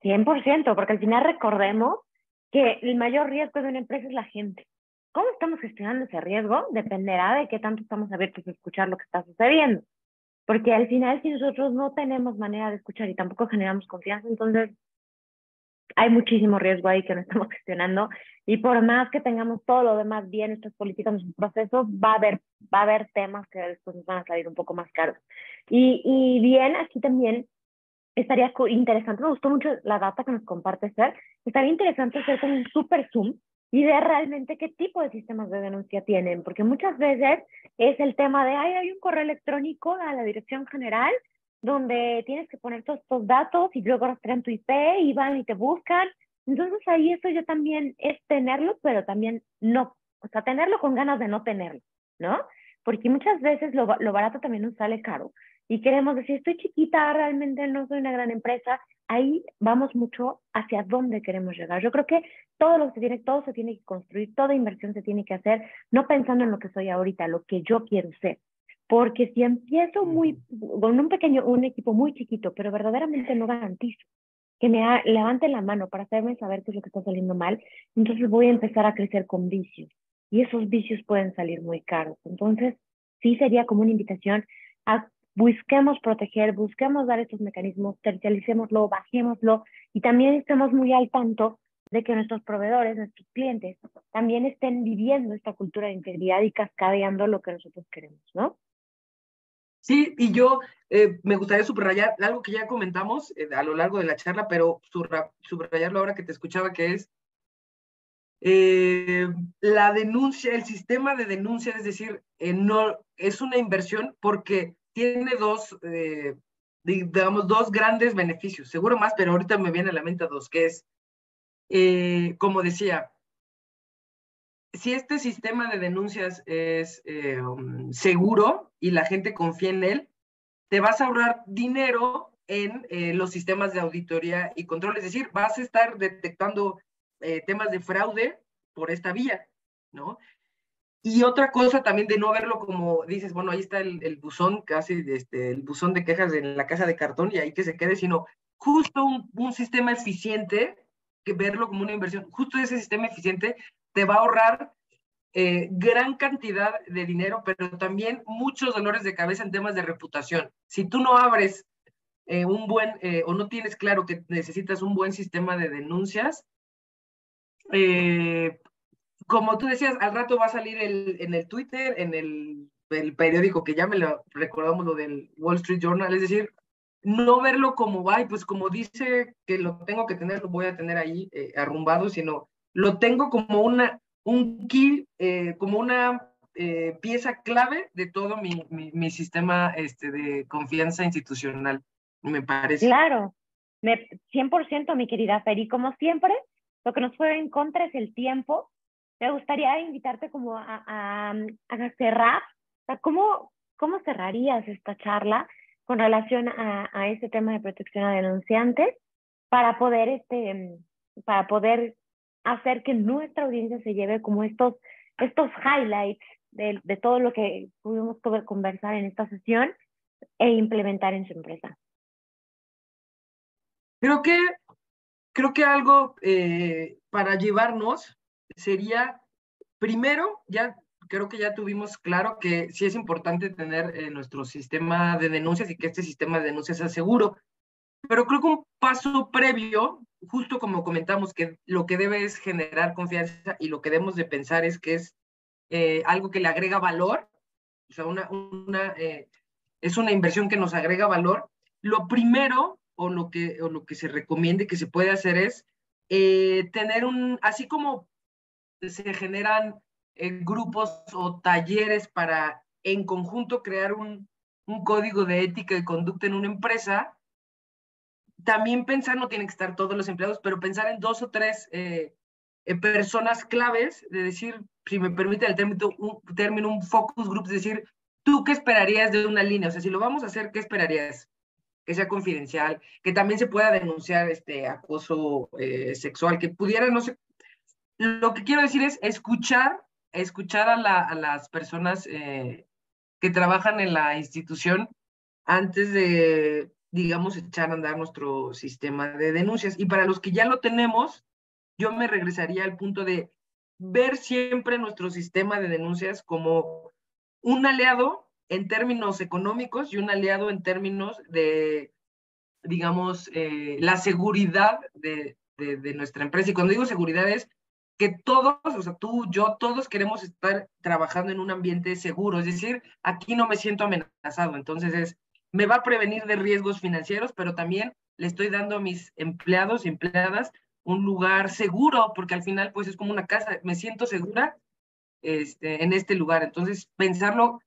100%, porque al final recordemos que el mayor riesgo de una empresa es la gente. ¿Cómo estamos gestionando ese riesgo? Dependerá de qué tanto estamos abiertos a escuchar lo que está sucediendo. Porque al final, si nosotros no tenemos manera de escuchar y tampoco generamos confianza, entonces hay muchísimo riesgo ahí que no estamos gestionando y por más que tengamos todo lo demás bien, nuestras políticas, nuestros procesos, va a haber, va a haber temas que después nos van a salir un poco más caros. Y, y bien, aquí también estaría interesante, me gustó mucho la data que nos comparte Ser, estaría interesante hacer como un super zoom y ver realmente qué tipo de sistemas de denuncia tienen, porque muchas veces es el tema de, ay, hay un correo electrónico a la dirección general donde tienes que poner todos estos datos y luego rastrean tu IP y van y te buscan. Entonces ahí eso ya también es tenerlo, pero también no, o sea, tenerlo con ganas de no tenerlo, ¿no? Porque muchas veces lo, lo barato también nos sale caro y queremos decir, estoy chiquita, realmente no soy una gran empresa. Ahí vamos mucho hacia dónde queremos llegar. Yo creo que todo lo que se tiene, todo se tiene que construir, toda inversión se tiene que hacer, no pensando en lo que soy ahorita, lo que yo quiero ser. Porque si empiezo muy, con un pequeño, un equipo muy chiquito, pero verdaderamente no garantizo que me levante la mano para hacerme saber qué es lo que está saliendo mal, entonces voy a empezar a crecer con vicios. Y esos vicios pueden salir muy caros. Entonces, sí sería como una invitación a busquemos proteger, busquemos dar estos mecanismos, tercialicémoslo, bajémoslo y también estemos muy al tanto de que nuestros proveedores, nuestros clientes, también estén viviendo esta cultura de integridad y cascadeando lo que nosotros queremos, ¿no? Sí, y yo eh, me gustaría subrayar algo que ya comentamos eh, a lo largo de la charla, pero subrayarlo ahora que te escuchaba, que es eh, la denuncia, el sistema de denuncia, es decir, no es una inversión porque tiene dos, digamos, dos grandes beneficios, seguro más, pero ahorita me viene a la mente dos, que es, como decía, si este sistema de denuncias es eh, seguro y la gente confía en él, te vas a ahorrar dinero en eh, los sistemas de auditoría y control. Es decir, vas a estar detectando eh, temas de fraude por esta vía, ¿no? Y otra cosa también de no verlo como dices, bueno, ahí está el, buzón, casi este, el buzón de quejas en la casa de cartón y ahí que se quede, sino justo un sistema eficiente, que verlo como una inversión, justo ese sistema eficiente te va a ahorrar eh, gran cantidad de dinero, pero también muchos dolores de cabeza en temas de reputación. Si tú no abres eh, un buen eh, o no tienes claro que necesitas un buen sistema de denuncias, como tú decías, al rato va a salir el, en el Twitter, en el, el, periódico que ya me lo recordamos, lo del Wall Street Journal, es decir, no verlo como, ay, pues como dice que lo tengo que tener, lo voy a tener ahí arrumbado, sino lo tengo como una, un key, eh, como una eh, pieza clave de todo mi, mi, sistema este, de confianza institucional, me parece. Claro, me, 100% mi querida Fer, y como siempre, lo que nos fue en contra es el tiempo. Me gustaría invitarte como a, a, a cerrar, ¿cómo, ¿cómo cerrarías esta charla con relación a, a este tema de protección a denunciantes? para poder, este, para poder hacer que nuestra audiencia se lleve como estos, estos highlights de, de todo lo que pudimos conversar en esta sesión e implementar en su empresa. Creo que, creo que algo eh, para llevarnos sería, primero, ya creo que ya tuvimos claro que sí es importante tener eh, nuestro sistema de denuncias y que este sistema de denuncias sea seguro. Pero creo que un paso previo, justo como comentamos, que lo que debe es generar confianza y lo que debemos de pensar es que es eh, algo que le agrega valor, o sea, una, una, eh, es una inversión que nos agrega valor. Lo primero o lo que, o lo que se recomiende que se puede hacer es tener un, así como se generan grupos o talleres para en conjunto crear un, un código de ética y conducta en una empresa, también pensar, no tienen que estar todos los empleados, pero pensar en dos o tres eh, eh, personas claves, de decir, si me permite el término un, término, un focus group, es decir, ¿tú qué esperarías de una línea? O sea, si lo vamos a hacer, ¿qué esperarías? Que sea confidencial, que también se pueda denunciar este acoso eh, sexual, que pudiera, no sé. Lo que quiero decir es escuchar escuchar a, las personas que trabajan en la institución antes de, digamos, echar a andar nuestro sistema de denuncias. Y para los que ya lo tenemos, yo me regresaría al punto de ver siempre nuestro sistema de denuncias como un aliado en términos económicos y un aliado en términos de, digamos, eh, la seguridad de, de, nuestra empresa. Y cuando digo seguridad es que todos, o sea, tú, yo, todos queremos estar trabajando en un ambiente seguro, es decir, aquí no me siento amenazado, entonces es, me va a prevenir de riesgos financieros, pero también le estoy dando a mis empleados y empleadas un lugar seguro, porque al final pues es como una casa, me siento segura este, en este lugar, entonces pensarlo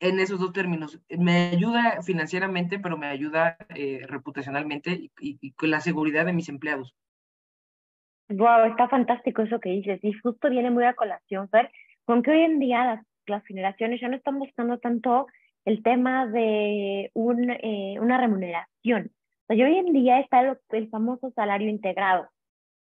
en esos dos términos, me ayuda financieramente, pero me ayuda eh, reputacionalmente y, con la seguridad de mis empleados. Wow, está fantástico eso que dices. Y justo viene muy a colación, Fer, con que hoy en día las, generaciones ya no están buscando tanto el tema de un, eh, una remuneración. O sea, hoy en día está el, famoso salario integrado,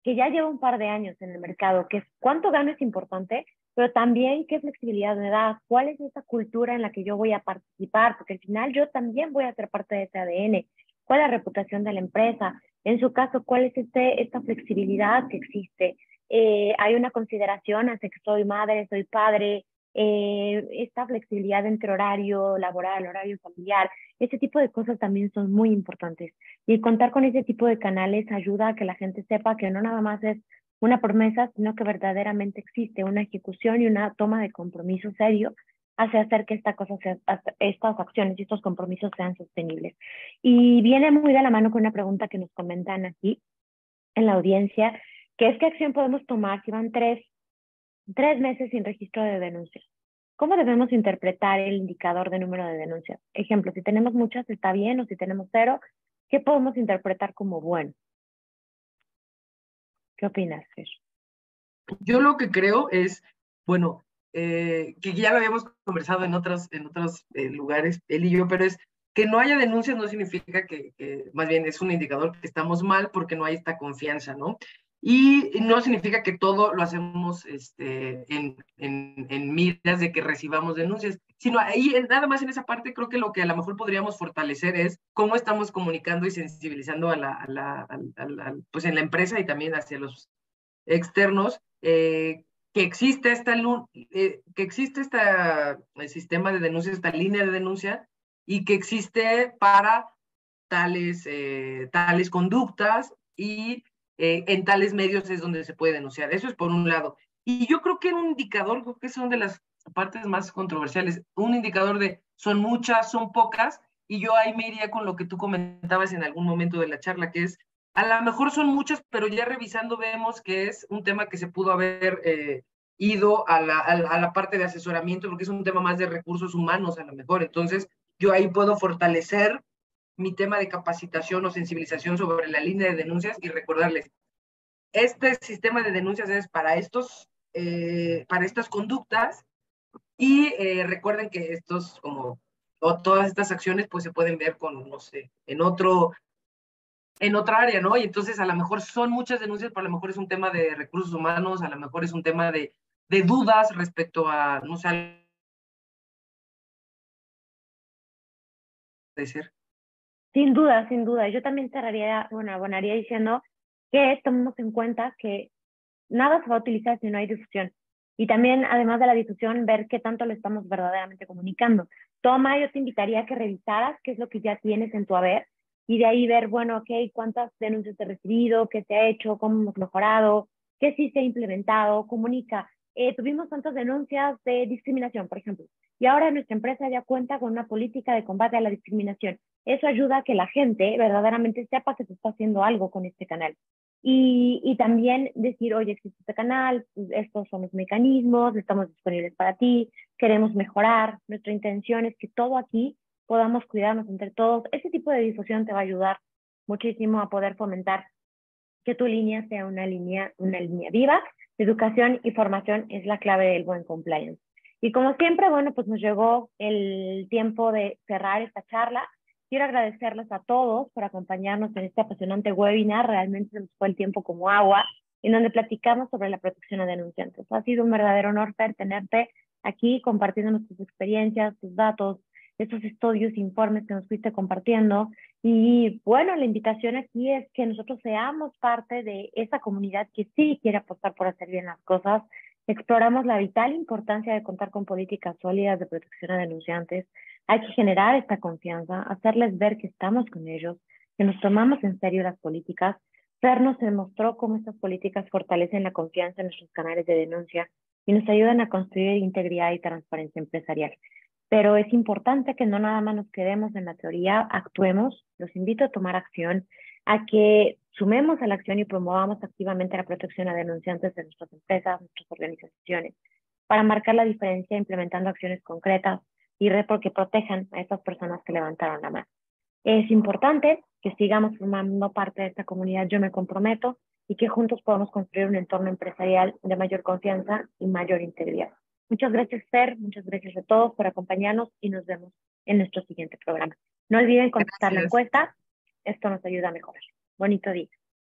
que ya lleva un par de años en el mercado, que es cuánto gano es importante, pero también qué flexibilidad me da, cuál es esa cultura en la que yo voy a participar, porque al final yo también voy a ser parte de ese ADN, cuál es la reputación de la empresa, en su caso, ¿cuál es este, esta flexibilidad que existe? Eh, hay una consideración hacia que soy madre, soy padre, eh, esta flexibilidad entre horario laboral, horario familiar, ese tipo de cosas también son muy importantes. Y contar con ese tipo de canales ayuda a que la gente sepa que no nada más es una promesa, sino que verdaderamente existe una ejecución y una toma de compromiso serio hace hacer que esta cosa estas acciones y estos compromisos sean sostenibles. Y viene muy de la mano con una pregunta que nos comentan aquí en la audiencia, que es qué acción podemos tomar si van tres, tres meses sin registro de denuncias. ¿Cómo debemos interpretar el indicador de número de denuncias? Ejemplo, si tenemos muchas está bien o si tenemos cero, ¿qué podemos interpretar como bueno? ¿Qué opinas, Fer? Yo lo que creo es, bueno, eh, que ya lo habíamos conversado en otros, en otros eh, lugares, él y yo, pero es que no haya denuncias no significa que, más bien es un indicador que estamos mal porque no hay esta confianza, ¿no? Y no significa que todo lo hacemos este, en, en, en miras de que recibamos denuncias, sino ahí, nada más en esa parte, creo que lo que a lo mejor podríamos fortalecer es cómo estamos comunicando y sensibilizando a la, a la, pues en la empresa y también hacia los externos, eh, que existe esta eh, que existe esta el sistema de denuncia, esta línea de denuncia, y que existe para tales, eh, tales conductas y eh, en tales medios es donde se puede denunciar. Eso es por un lado. Y yo creo que un indicador, creo que son de las partes más controversiales, un indicador de son muchas, son pocas, y yo ahí me iría con lo que tú comentabas en algún momento de la charla, que es a lo mejor son muchas, pero ya revisando vemos que es un tema que se pudo haber eh, ido a la, a la, parte de asesoramiento, porque es un tema más de recursos humanos a lo mejor. Entonces, yo ahí puedo fortalecer mi tema de capacitación o sensibilización sobre la línea de denuncias y recordarles, este sistema de denuncias es para, estos, eh, para estas conductas y eh, recuerden que estos como o todas estas acciones pues se pueden ver con, no sé, en otro en otra área, ¿no? Y entonces a lo mejor son muchas denuncias, pero a lo mejor es un tema de recursos humanos, a lo mejor es un tema de, de dudas respecto a, no sé, ser. Sin duda, sin duda. Yo también cerraría, bueno, abonaría diciendo que tomemos en cuenta que nada se va a utilizar si no hay difusión. Y también, además de la difusión, ver qué tanto lo estamos verdaderamente comunicando. Toma, yo te invitaría a que revisaras qué es lo que ya tienes en tu haber y de ahí ver, bueno, ok, cuántas denuncias he recibido, qué se ha hecho, cómo hemos mejorado, qué sí se ha implementado, comunica. Eh, tuvimos tantas denuncias de discriminación, por ejemplo, y ahora nuestra empresa ya cuenta con una política de combate a la discriminación. Eso ayuda a que la gente verdaderamente sepa que se está haciendo algo con este canal. Y, también decir, oye, existe este canal, estos son los mecanismos, estamos disponibles para ti, queremos mejorar, nuestra intención es que todo aquí podamos cuidarnos entre todos. Ese tipo de difusión te va a ayudar muchísimo a poder fomentar que tu línea sea una línea, una línea viva. Educación y formación es la clave del buen compliance. Y como siempre, bueno, pues nos llegó el tiempo de cerrar esta charla. Quiero agradecerles a todos por acompañarnos en este apasionante webinar. Realmente nos fue el tiempo como agua, en donde platicamos sobre la protección a denunciantes. Ha sido un verdadero honor, tenerte aquí compartiendo tus experiencias, tus datos, estos estudios, informes que nos fuiste compartiendo. Y bueno, la invitación aquí es que nosotros seamos parte de esa comunidad que sí quiere apostar por hacer bien las cosas. Exploramos la vital importancia de contar con políticas sólidas de protección a denunciantes, hay que generar esta confianza, hacerles ver que estamos con ellos, que nos tomamos en serio las políticas. Fer nos demostró cómo estas políticas fortalecen la confianza en nuestros canales de denuncia y nos ayudan a construir integridad y transparencia empresarial. Pero es importante que no nada más nos quedemos en la teoría, actuemos. Los invito a tomar acción, a que sumemos a la acción y promovamos activamente la protección a denunciantes de nuestras empresas, nuestras organizaciones, para marcar la diferencia implementando acciones concretas y porque protejan a esas personas que levantaron la mano. Es importante que sigamos formando parte de esta comunidad, yo me comprometo, y que juntos podamos construir un entorno empresarial de mayor confianza y mayor integridad. Muchas gracias, Fer, muchas gracias a todos por acompañarnos y nos vemos en nuestro siguiente programa. No olviden contestar la encuesta, esto nos ayuda a mejorar. Bonito día.